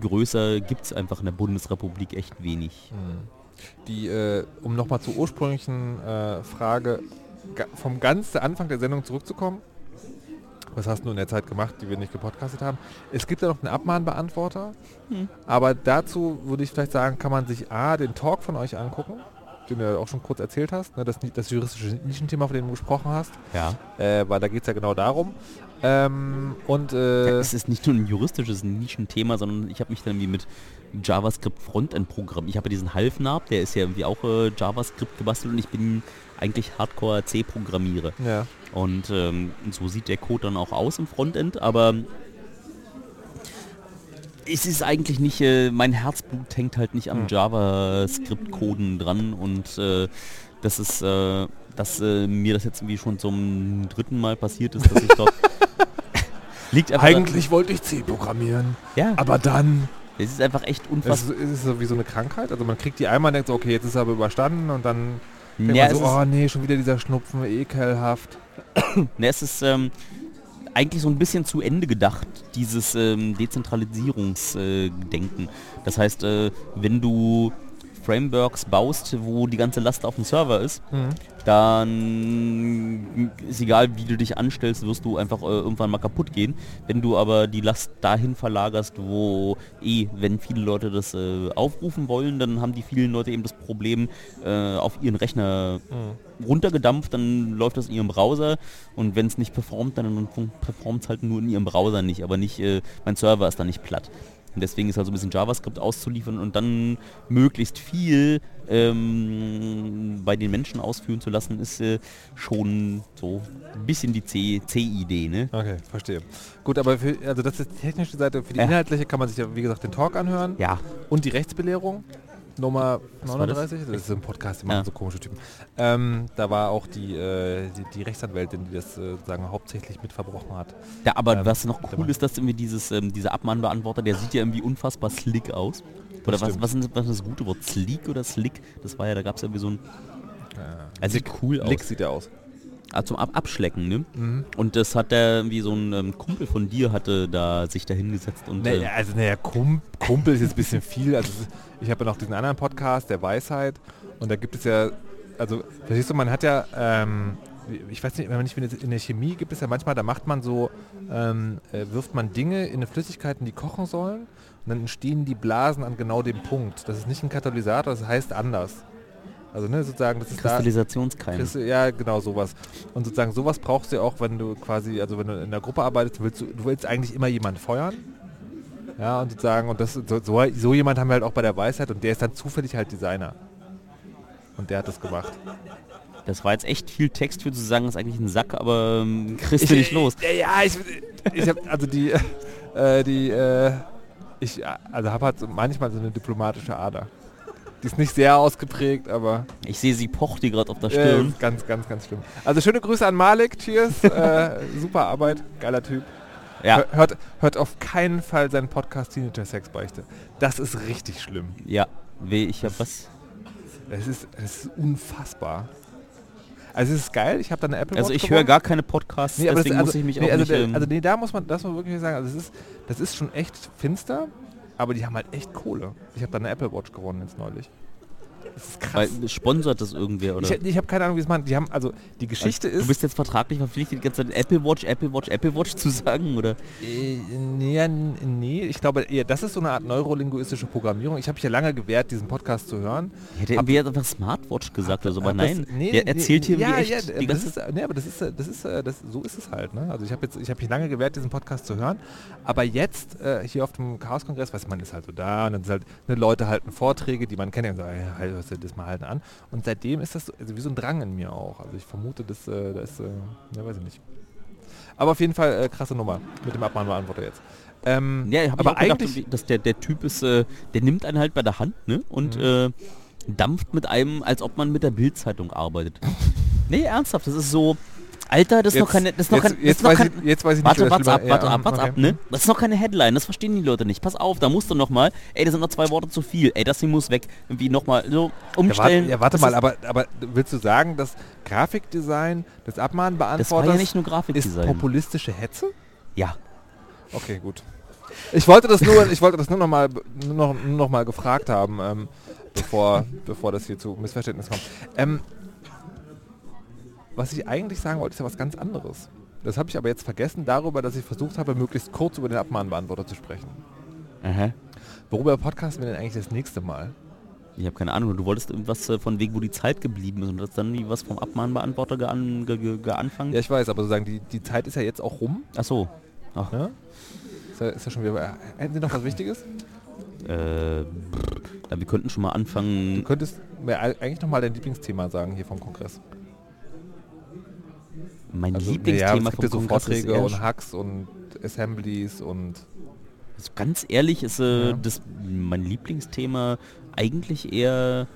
größer gibt es einfach in der Bundesrepublik echt wenig. Die, äh, um nochmal zur ursprünglichen äh, Frage vom ganz Anfang der Sendung zurückzukommen. Was hast du in der Zeit gemacht, die wir nicht gepodcastet haben? Es gibt ja noch einen Abmahnbeantworter, aber dazu würde ich vielleicht sagen, kann man sich A, den Talk von euch angucken, den du ja auch schon kurz erzählt hast, ne, das, das juristische Nischenthema, von dem du gesprochen hast, Ja. äh, weil da geht es ja genau darum. Ähm, und äh, es ist nicht nur ein juristisches Nischenthema, sondern ich habe mich dann irgendwie mit JavaScript Frontend Programm. Ich habe ja diesen Halfnab, der ist ja irgendwie auch äh, JavaScript gebastelt und ich bin eigentlich Hardcore C Programmierer. ja. Und ähm, so sieht der Code dann auch aus im Frontend, aber es ist eigentlich nicht, äh, mein Herzblut hängt halt nicht am Hm. JavaScript-Coden dran und äh, das ist, äh, dass äh, mir das jetzt irgendwie schon zum dritten Mal passiert ist, dass ich dort (laughs) liegt Eigentlich wollte ich C programmieren, ja, aber dann es ist einfach echt Es unfassbar. ist, ist es so wie so eine Krankheit. Also man kriegt die einmal und denkt so, okay, jetzt ist er aber überstanden und dann denkt Ja, man es so, ist, oh nee, schon wieder dieser Schnupfen, ekelhaft. (coughs) Ne, es ist ähm, eigentlich so ein bisschen zu Ende gedacht, dieses ähm, Dezentralisierungsdenken. das heißt, äh, wenn du Frameworks baust, wo die ganze Last auf dem Server ist, dann ist egal, wie du dich anstellst, wirst du einfach äh, irgendwann mal kaputt gehen. Wenn du aber die Last dahin verlagerst, wo eh, wenn viele Leute das äh, aufrufen wollen, dann haben die vielen Leute eben das Problem, äh, auf ihren Rechner runtergedampft, dann läuft das in ihrem Browser und wenn es nicht performt, dann performt es halt nur in ihrem Browser nicht, aber nicht, äh, mein Server ist dann nicht platt. Und deswegen ist halt so ein bisschen JavaScript auszuliefern und dann möglichst viel ähm, bei den Menschen ausführen zu lassen, ist äh, schon so ein bisschen die C-Idee, ne? Okay, verstehe. Gut, aber für, also das ist die technische Seite. Für die inhaltliche kann man sich ja, wie gesagt, den Talk anhören. Ja, Und die Rechtsbelehrung. Nummer Was war das? 39, das? ist ein Podcast, die machen Ja. so komische Typen. Ähm, da war auch die, äh, die, die Rechtsanwältin, die das äh, sagen hauptsächlich mit verbrochen hat. ja aber Ähm, was noch cool ist, dass irgendwie dieses, ähm, dieser Abmahnbeantworter, der sieht ja irgendwie unfassbar slick aus. Oder was, was, ist, was ist das gute Wort? Sleek oder slick? Das war ja, da gab es irgendwie so ein... Also sieht cool aus. Lick sieht er aus. Ah, zum Ab Abschlecken, ne? Mhm. Und das hat der, wie so ein ähm, Kumpel von dir hatte da sich da hingesetzt und Nee, äh, also naja, Kum Kumpel ist jetzt ein bisschen viel. Also ich habe ja noch diesen anderen Podcast, der Weisheit. Und da gibt es ja, also verstehst du, man hat ja, ähm, ich weiß nicht, wenn man nicht in der Chemie gibt es ja manchmal, da macht man so, ähm, äh, wirft man Dinge in eine Flüssigkeiten, die kochen sollen. Und dann entstehen die Blasen an genau dem Punkt. Das ist nicht ein Katalysator, das heißt anders. Also ne, sozusagen, das ist da, Kristallisationskeim. Du- Ja, genau sowas. Und sozusagen sowas brauchst du ja auch, wenn du quasi, also wenn du in der Gruppe arbeitest, willst du, du willst eigentlich immer jemanden feuern. Ja, und sozusagen, und das, so, so, jemand haben wir halt auch bei der Weisheit und der ist dann zufällig halt Designer. Und der hat das gemacht. Das war jetzt echt viel Text für zu sagen, ist eigentlich ein Sack, aber ähm, kriegst du nicht los. Ja, ja, ich, ich habe also die, äh, die, äh, ich, also habe halt so manchmal so eine diplomatische Ader. Die ist nicht sehr ausgeprägt, aber Ich sehe, sie pocht dir gerade auf der äh, Stirn. ist ganz, ganz, ganz schlimm. Also schöne Grüße an Malik, cheers, (laughs) äh, super Arbeit, geiler Typ. Ja, Hör- Hört, hört auf keinen Fall seinen Podcast Teenager Sex Beichte. Das ist richtig schlimm. ja. Weh, ich hab was. Es ist, es ist unfassbar. Also es ist geil, ich habe da eine Apple Also Watch ich höre gar keine Podcasts, Nee, aber das- deswegen also, muss ich mich nee, auch also, nicht... der- ähm, also nee, da muss man, das muss man wirklich sagen, also es ist, das ist schon echt finster, aber die haben halt echt Kohle. Ich habe da eine Apple Watch gewonnen jetzt neulich. Das ist krass. weil, sponsert das irgendwer, oder? ich ich habe keine Ahnung, wie es man. Die haben, also die Geschichte du ist. bist jetzt vertraglich verpflichtet, die ganze Zeit Apple Watch, Apple Watch, Apple Watch zu sagen, oder? Äh, nee, nee, ich glaube, eher, das ist so eine Art neurolinguistische Programmierung. Ich habe mich ja lange gewehrt, diesen Podcast zu hören. Hätte Hab- irgendwie einfach Smartwatch gesagt oder so, aber nein. nee, der nee, erzählt hier ja, wie ja, echt aber die das ganze ist, nee, aber das ist, das ist, äh, das, so ist es halt. Ne? Also ich habe jetzt, ich habe mich lange gewehrt, diesen Podcast zu hören, aber jetzt äh, hier auf dem Chaos-Kongress, weiß man ist halt so da und dann sind halt ne, Leute halten Vorträge, die man kennt, und so, ja, halt, hörst du das mal halten an. Und seitdem ist das so, also wie so ein Drang in mir auch. Also ich vermute, dass äh, da ist, äh, ne, weiß ich nicht. Aber auf jeden Fall äh, krasse Nummer mit dem Abmahnbeantworter jetzt. Ähm, Ja, aber gedacht, eigentlich, irgendwie, dass der, der Typ ist, äh, der nimmt einen halt bei der Hand, ne? Und Mhm. äh, dampft mit einem, als ob man mit der Bildzeitung arbeitet. (laughs) nee, ernsthaft, das ist so, Alter, das ist noch keine, das ist noch jetzt, kein, das jetzt, ist noch weiß kein, ich, jetzt weiß ich Warte, nicht, warte ab, ja, warte ab, warte okay. ab, ne? Das ist noch keine Headline, das verstehen die Leute nicht. Pass auf, da musst du noch mal, ey, das sind noch zwei Worte zu viel, ey, das hier muss weg. Irgendwie noch mal so Ja, warte, umstellen. ja, warte mal, ist- aber, aber willst du sagen, dass Grafikdesign, das Das war Abmahnbeantworters ja nicht nur ist Grafikdesign. populistische Hetze? Ja. Okay, gut. Ich wollte das nur, ich wollte das nur noch mal, nur noch, noch mal gefragt haben, ähm, bevor, bevor das hier zu Missverständnissen kommt. Ähm, was ich eigentlich sagen wollte, ist ja was ganz anderes. Das habe ich aber jetzt vergessen darüber, dass ich versucht habe, möglichst kurz über den Abmahnbeantworter zu sprechen. Aha. Worüber podcasten wir denn eigentlich das nächste Mal? Ich habe keine Ahnung, du wolltest irgendwas äh, von wegen, wo die Zeit geblieben ist und hast dann nie was vom Abmahnbeantworter gean, ge, ge, geanfangen. Ja, ich weiß, aber sozusagen die, die Zeit ist ja jetzt auch rum. Ach so. Ach, Ne? Ist, ja, ist ja schon wieder. Hätten Sie noch was Wichtiges? äh, ja, wir könnten schon mal Du anfangen. könntest mir ei- eigentlich noch mal dein Lieblingsthema sagen hier vom Kongress. Mein Also, Lieblingsthema ja, es gibt ja vom so Kongress Vorträge und Hacks und Assemblies und Also ganz ehrlich ist äh, Ja. das mein Lieblingsthema eigentlich eher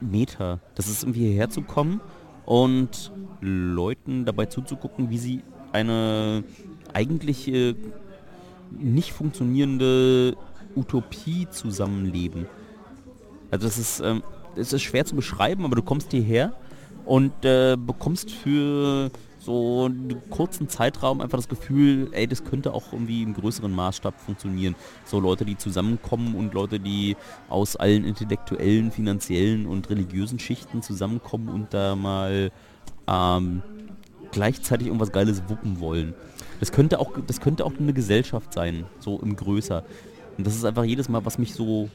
Meta. Das ist irgendwie hierher zu kommen und Leuten dabei zuzugucken, wie sie eine eigentlich äh, nicht funktionierende Utopie zusammenleben. Also das ist, ähm, es ist schwer zu beschreiben, aber du kommst hierher und äh, bekommst für so einen kurzen Zeitraum einfach das Gefühl, ey, das könnte auch irgendwie im größeren Maßstab funktionieren. So Leute, die zusammenkommen und Leute, die aus allen intellektuellen, finanziellen und religiösen Schichten zusammenkommen und da mal ähm, gleichzeitig irgendwas Geiles wuppen wollen. Das könnte auch, das könnte auch eine Gesellschaft sein, so im Größer. Und das ist einfach jedes Mal, was mich so,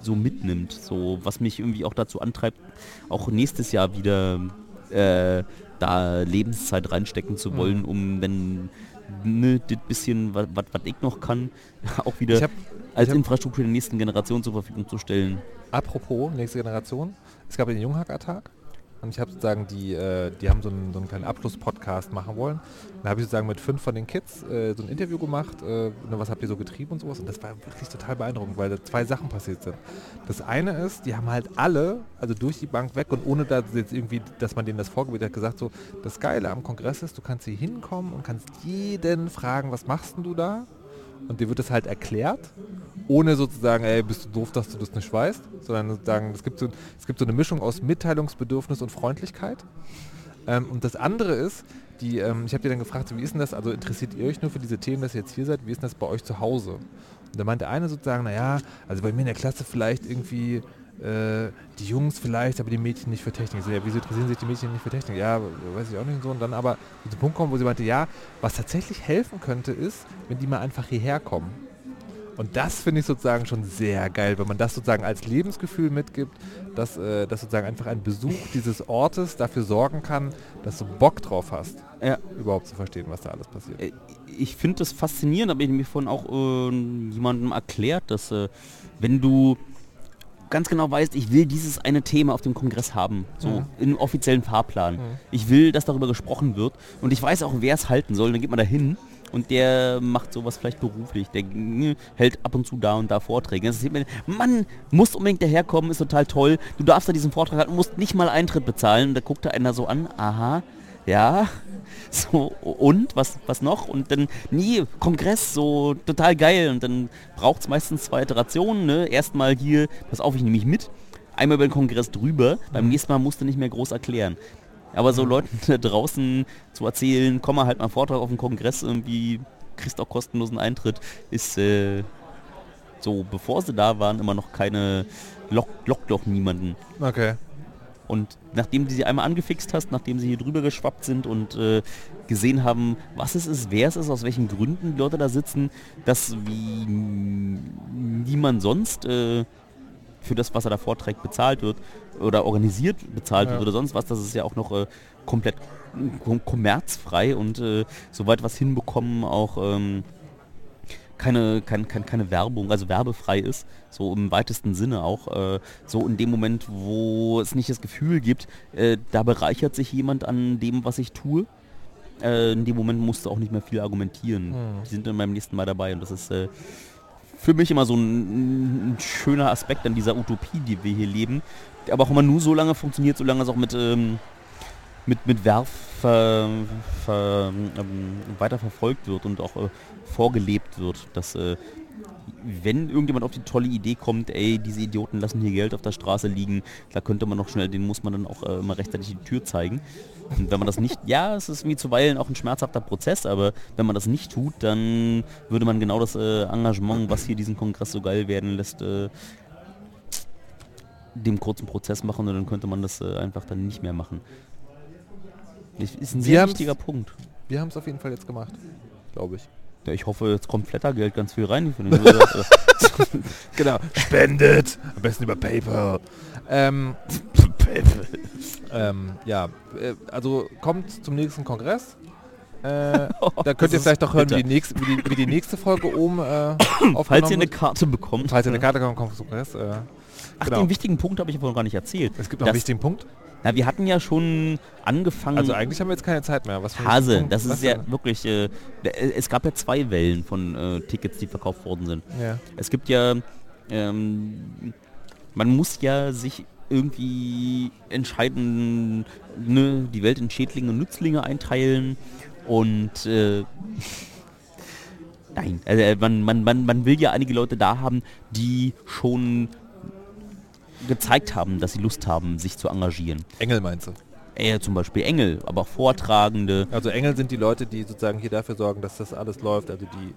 so mitnimmt, so was mich irgendwie auch dazu antreibt, auch nächstes Jahr wieder äh, da Lebenszeit reinstecken zu wollen, um wenn ne, das bisschen, was ich noch kann, (laughs) auch wieder hab- als Infrastruktur der nächsten Generation zur Verfügung zu stellen. Apropos, nächste Generation. Es gab den Junghacker-Tag und ich habe sozusagen die, äh, die haben so einen, so einen kleinen Abschluss-Podcast machen wollen. Da habe ich sozusagen mit fünf von den Kids äh, so ein Interview gemacht, äh, ne, was habt ihr so getrieben und sowas. Und das war wirklich total beeindruckend, weil da zwei Sachen passiert sind. Das eine ist, die haben halt alle, also durch die Bank weg und ohne dass jetzt irgendwie, dass man denen das vorgebildet hat, gesagt so, das Geile am Kongress ist, du kannst hier hinkommen und kannst jeden fragen, was machst denn du da? Und dir wird das halt erklärt, ohne sozusagen, ey, bist du doof, dass du das nicht weißt, sondern sozusagen, es gibt so, es gibt so eine Mischung aus Mitteilungsbedürfnis und Freundlichkeit. Ähm, und das andere ist, die, ähm, ich habe dir dann gefragt, wie ist denn das, also interessiert ihr euch nur für diese Themen, dass ihr jetzt hier seid, wie ist denn das bei euch zu Hause? Und da meinte eine sozusagen, naja, also bei mir in der Klasse vielleicht irgendwie äh, die Jungs vielleicht, aber die Mädchen nicht für Technik. So, ja, wieso interessieren sich die Mädchen nicht für Technik? Ja, weiß ich auch nicht so. Und dann aber zu dem Punkt kommen, wo sie meinte, ja, was tatsächlich helfen könnte, ist, wenn die mal einfach hierher kommen. Und das finde ich sozusagen schon sehr geil, wenn man das sozusagen als Lebensgefühl mitgibt, dass, äh, dass sozusagen einfach ein Besuch dieses Ortes dafür sorgen kann, dass du Bock drauf hast, Ja. überhaupt zu verstehen, was da alles passiert. Äh, Ich finde das faszinierend, aber ich mir vorhin auch äh, jemandem erklärt, dass äh, wenn du ganz genau weißt, ich will dieses eine Thema auf dem Kongress haben, so Mhm. im offiziellen Fahrplan. Ich will, dass darüber gesprochen wird und ich weiß auch, wer es halten soll, dann geht man da hin und der macht sowas vielleicht beruflich, der hält ab und zu da und da Vorträge. Das man, Mann, musst unbedingt daherkommen, ist total toll. Du darfst da diesen Vortrag halten, musst nicht mal Eintritt bezahlen. Und da guckt da einer so an, aha, ja, (laughs) so, und, was, was noch? Und dann, nie, Kongress, so total geil. Und dann braucht es meistens zwei Iterationen, ne? Erstmal hier, pass auf, ich nehme mich mit. Einmal über den Kongress drüber, beim nächsten Mal musst du nicht mehr groß erklären. Aber so Leuten da draußen zu erzählen, komm mal halt mal einen Vortrag auf dem Kongress, irgendwie kriegst auch kostenlosen Eintritt, ist äh, so, bevor sie da waren, immer noch keine, lock, lockt doch niemanden. Okay. Und nachdem du sie einmal angefixt hast, nachdem sie hier drüber geschwappt sind und äh, gesehen haben, was es ist, wer es ist, aus welchen Gründen die Leute da sitzen, dass wie niemand sonst äh, für das, was er da vorträgt, bezahlt wird oder organisiert bezahlt Ja. wird oder sonst was, das ist ja auch noch äh, komplett kom kommerzfrei und äh, soweit was hinbekommen auch ähm, keine, kein, kein, keine Werbung, also werbefrei ist, so im weitesten Sinne auch, äh, so in dem Moment, wo es nicht das Gefühl gibt, äh, da bereichert sich jemand an dem, was ich tue. Äh, in dem Moment musst du auch nicht mehr viel argumentieren. Hm. Die sind dann beim nächsten Mal dabei und das ist, äh, für mich immer so ein, ein schöner Aspekt an dieser Utopie, die wir hier leben, aber auch immer nur so lange funktioniert, solange es auch mit, ähm, mit, mit Werf ver, ver, ähm, weiter verfolgt wird und auch äh, vorgelebt wird, dass äh, wenn irgendjemand auf die tolle Idee kommt, ey, diese Idioten lassen hier Geld auf der Straße liegen, da könnte man noch schnell, den muss man dann auch äh, immer rechtzeitig die Tür zeigen. Und wenn man das nicht, ja, es ist irgendwie zuweilen auch ein schmerzhafter Prozess, aber wenn man das nicht tut, dann würde man genau das äh, Engagement, was hier diesen Kongress so geil werden lässt, äh, dem kurzen Prozess machen und dann könnte man das äh, einfach dann nicht mehr machen. Das ist ein sehr wichtiger Punkt. Wir haben es auf jeden Fall jetzt gemacht, glaube ich. Ja, ich hoffe, jetzt kommt Flattergeld ganz viel rein. (laughs) Genau. Spendet! Am besten über PayPal. Ähm, ähm, ja, äh, also kommt zum nächsten Kongress. Äh, (laughs) da könnt ihr vielleicht noch hören, wie die, nächste, wie, die, wie die nächste Folge oben äh, (coughs) Falls ihr eine. Karte bekommt. Falls ihr eine Karte kommt, kommt zum Kongress. Äh, Ach, genau. den wichtigen Punkt habe ich vorhin gar nicht erzählt. Es gibt noch einen wichtigen Punkt. Na, wir hatten ja schon angefangen. Also eigentlich haben wir jetzt keine Zeit mehr. Was Hase, das ist ja wirklich. Äh, äh, es gab ja zwei Wellen von äh, Tickets, die verkauft worden sind. Ja. Es gibt ja. Ähm, man muss ja sich irgendwie entscheiden, ne, die Welt in Schädlinge und Nützlinge einteilen und äh, (laughs) nein, also äh, man, man, man, man will ja einige Leute da haben, die schon gezeigt haben, dass sie Lust haben, sich zu engagieren. Engel meinst du? Äh, zum Beispiel Engel, aber auch Vortragende. Also Engel sind die Leute, die sozusagen hier dafür sorgen, dass das alles läuft. Also die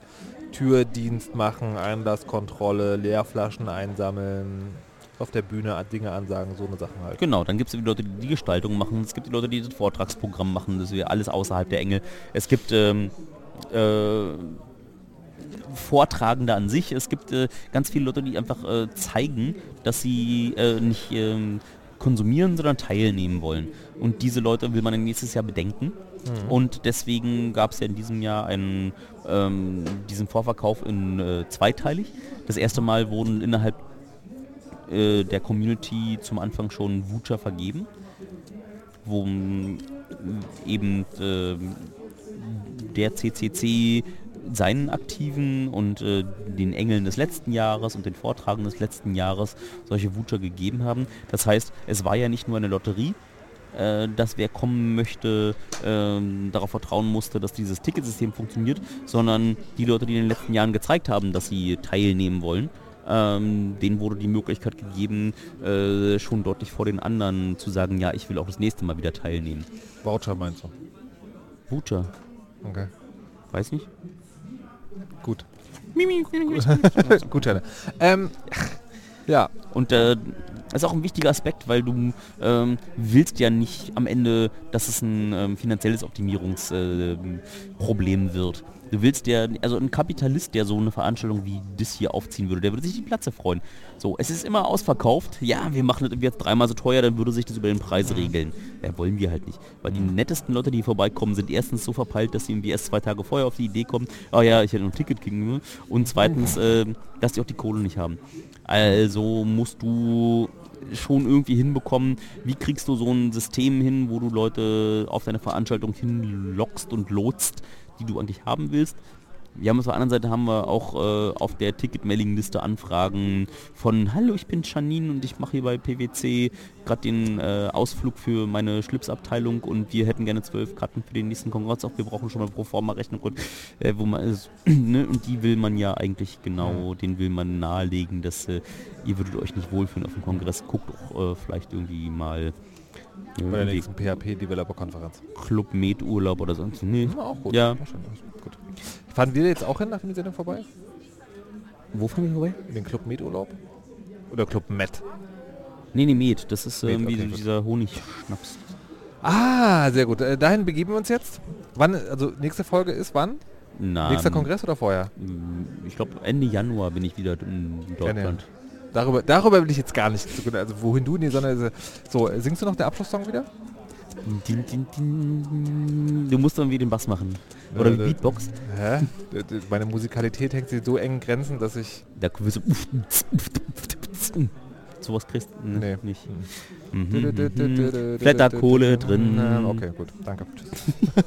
Türdienst machen, Einlasskontrolle, Leerflaschen einsammeln, auf der Bühne Dinge ansagen, so eine Sachen halt. Genau, dann gibt es die Leute, die die Gestaltung machen, es gibt die Leute, die das Vortragsprogramm machen, das wäre alles außerhalb der Engel. Es gibt ähm, äh, Vortragende an sich, es gibt äh, ganz viele Leute, die einfach äh, zeigen, dass sie äh, nicht ähm, konsumieren, sondern teilnehmen wollen. Und diese Leute will man nächstes Jahr bedenken. Und deswegen gab es ja in diesem Jahr einen, ähm, diesen Vorverkauf in äh, zweiteilig. Das erste Mal wurden innerhalb äh, der Community zum Anfang schon Voucher vergeben, wo eben äh, der CCC seinen Aktiven und äh, den Engeln des letzten Jahres und den Vortragenden des letzten Jahres solche Voucher gegeben haben. Das heißt, es war ja nicht nur eine Lotterie, äh, dass wer kommen möchte, ähm, darauf vertrauen musste, dass dieses Ticketsystem funktioniert, sondern die Leute, die in den letzten Jahren gezeigt haben, dass sie teilnehmen wollen, ähm, denen wurde die Möglichkeit gegeben, äh, schon deutlich vor den anderen zu sagen, ja, ich will auch das nächste Mal wieder teilnehmen. Voucher meinst du? Voucher, Okay. weiß nicht. Gut. (laughs) Gutscheine. Ähm, ja, Und äh, das ist auch ein wichtiger Aspekt, weil du ähm, willst ja nicht am Ende, dass es ein ähm, finanzielles Optimierungsproblem äh, Problem wird. Du willst ja, also ein Kapitalist, der so eine Veranstaltung wie das hier aufziehen würde, der würde sich die Platze freuen. So, es ist immer ausverkauft. Ja, wir machen das jetzt dreimal so teuer, dann würde sich das über den Preis regeln. Ja, wollen wir halt nicht. Weil die nettesten Leute, die vorbeikommen, sind erstens so verpeilt, dass sie irgendwie erst zwei Tage vorher auf die Idee kommen, oh ja, ich hätte noch ein Ticket kriegen will. Und zweitens, äh, dass die auch die Kohle nicht haben. Also musst du schon irgendwie hinbekommen, wie kriegst du so ein System hin, wo du Leute auf deine Veranstaltung hinlockst und lotst, die du eigentlich haben willst. Wir haben auf der anderen Seite haben wir auch äh, auf der Ticket-Mailing-Liste Anfragen von Hallo, ich bin Janine und ich mache hier bei PwC gerade den äh, Ausflug für meine Schlipsabteilung und wir hätten gerne zwölf Karten für den nächsten Kongress. Auch wir brauchen schon mal pro forma Rechnung und, äh, wo man ist, (clears throat) ne? und die will man ja eigentlich genau, den will man nahelegen, dass äh, ihr würdet euch nicht wohlfühlen auf dem Kongress. Guckt auch äh, vielleicht irgendwie mal bei der nächsten PHP-Developer-Konferenz. Club Med Urlaub oder sonst. Nee. Ja, auch gut. Ja. gut. Fahren wir jetzt auch hin nach der Sendung vorbei? Wo fahren wir vorbei? In den Club Med-Urlaub? Oder Club Med? Nee, nee, Met. Das ist Met, irgendwie okay, gut. dieser Honigschnaps. Ah, sehr gut. Äh, dahin begeben wir uns jetzt. Wann, also nächste Folge ist wann? Na, Nächster Kongress oder vorher? Ich glaube Ende Januar bin ich wieder in Deutschland. Darüber, darüber will ich jetzt gar nicht, so- also wohin du, nee, sondern äh, so, äh, singst du noch den Abschlusssong wieder? Din, din, din. Du musst irgendwie den Bass machen. Oder Äh, wie Beatbox. Hä? Meine Musikalität hängt sich so eng in Grenzen, dass ich... Da wirst du sowas kriegst du Nee. ne, nicht. Hm. Mhm, mhm, mhm. Blätterkohle drin. Ähm, Okay, gut, danke. Tschüss.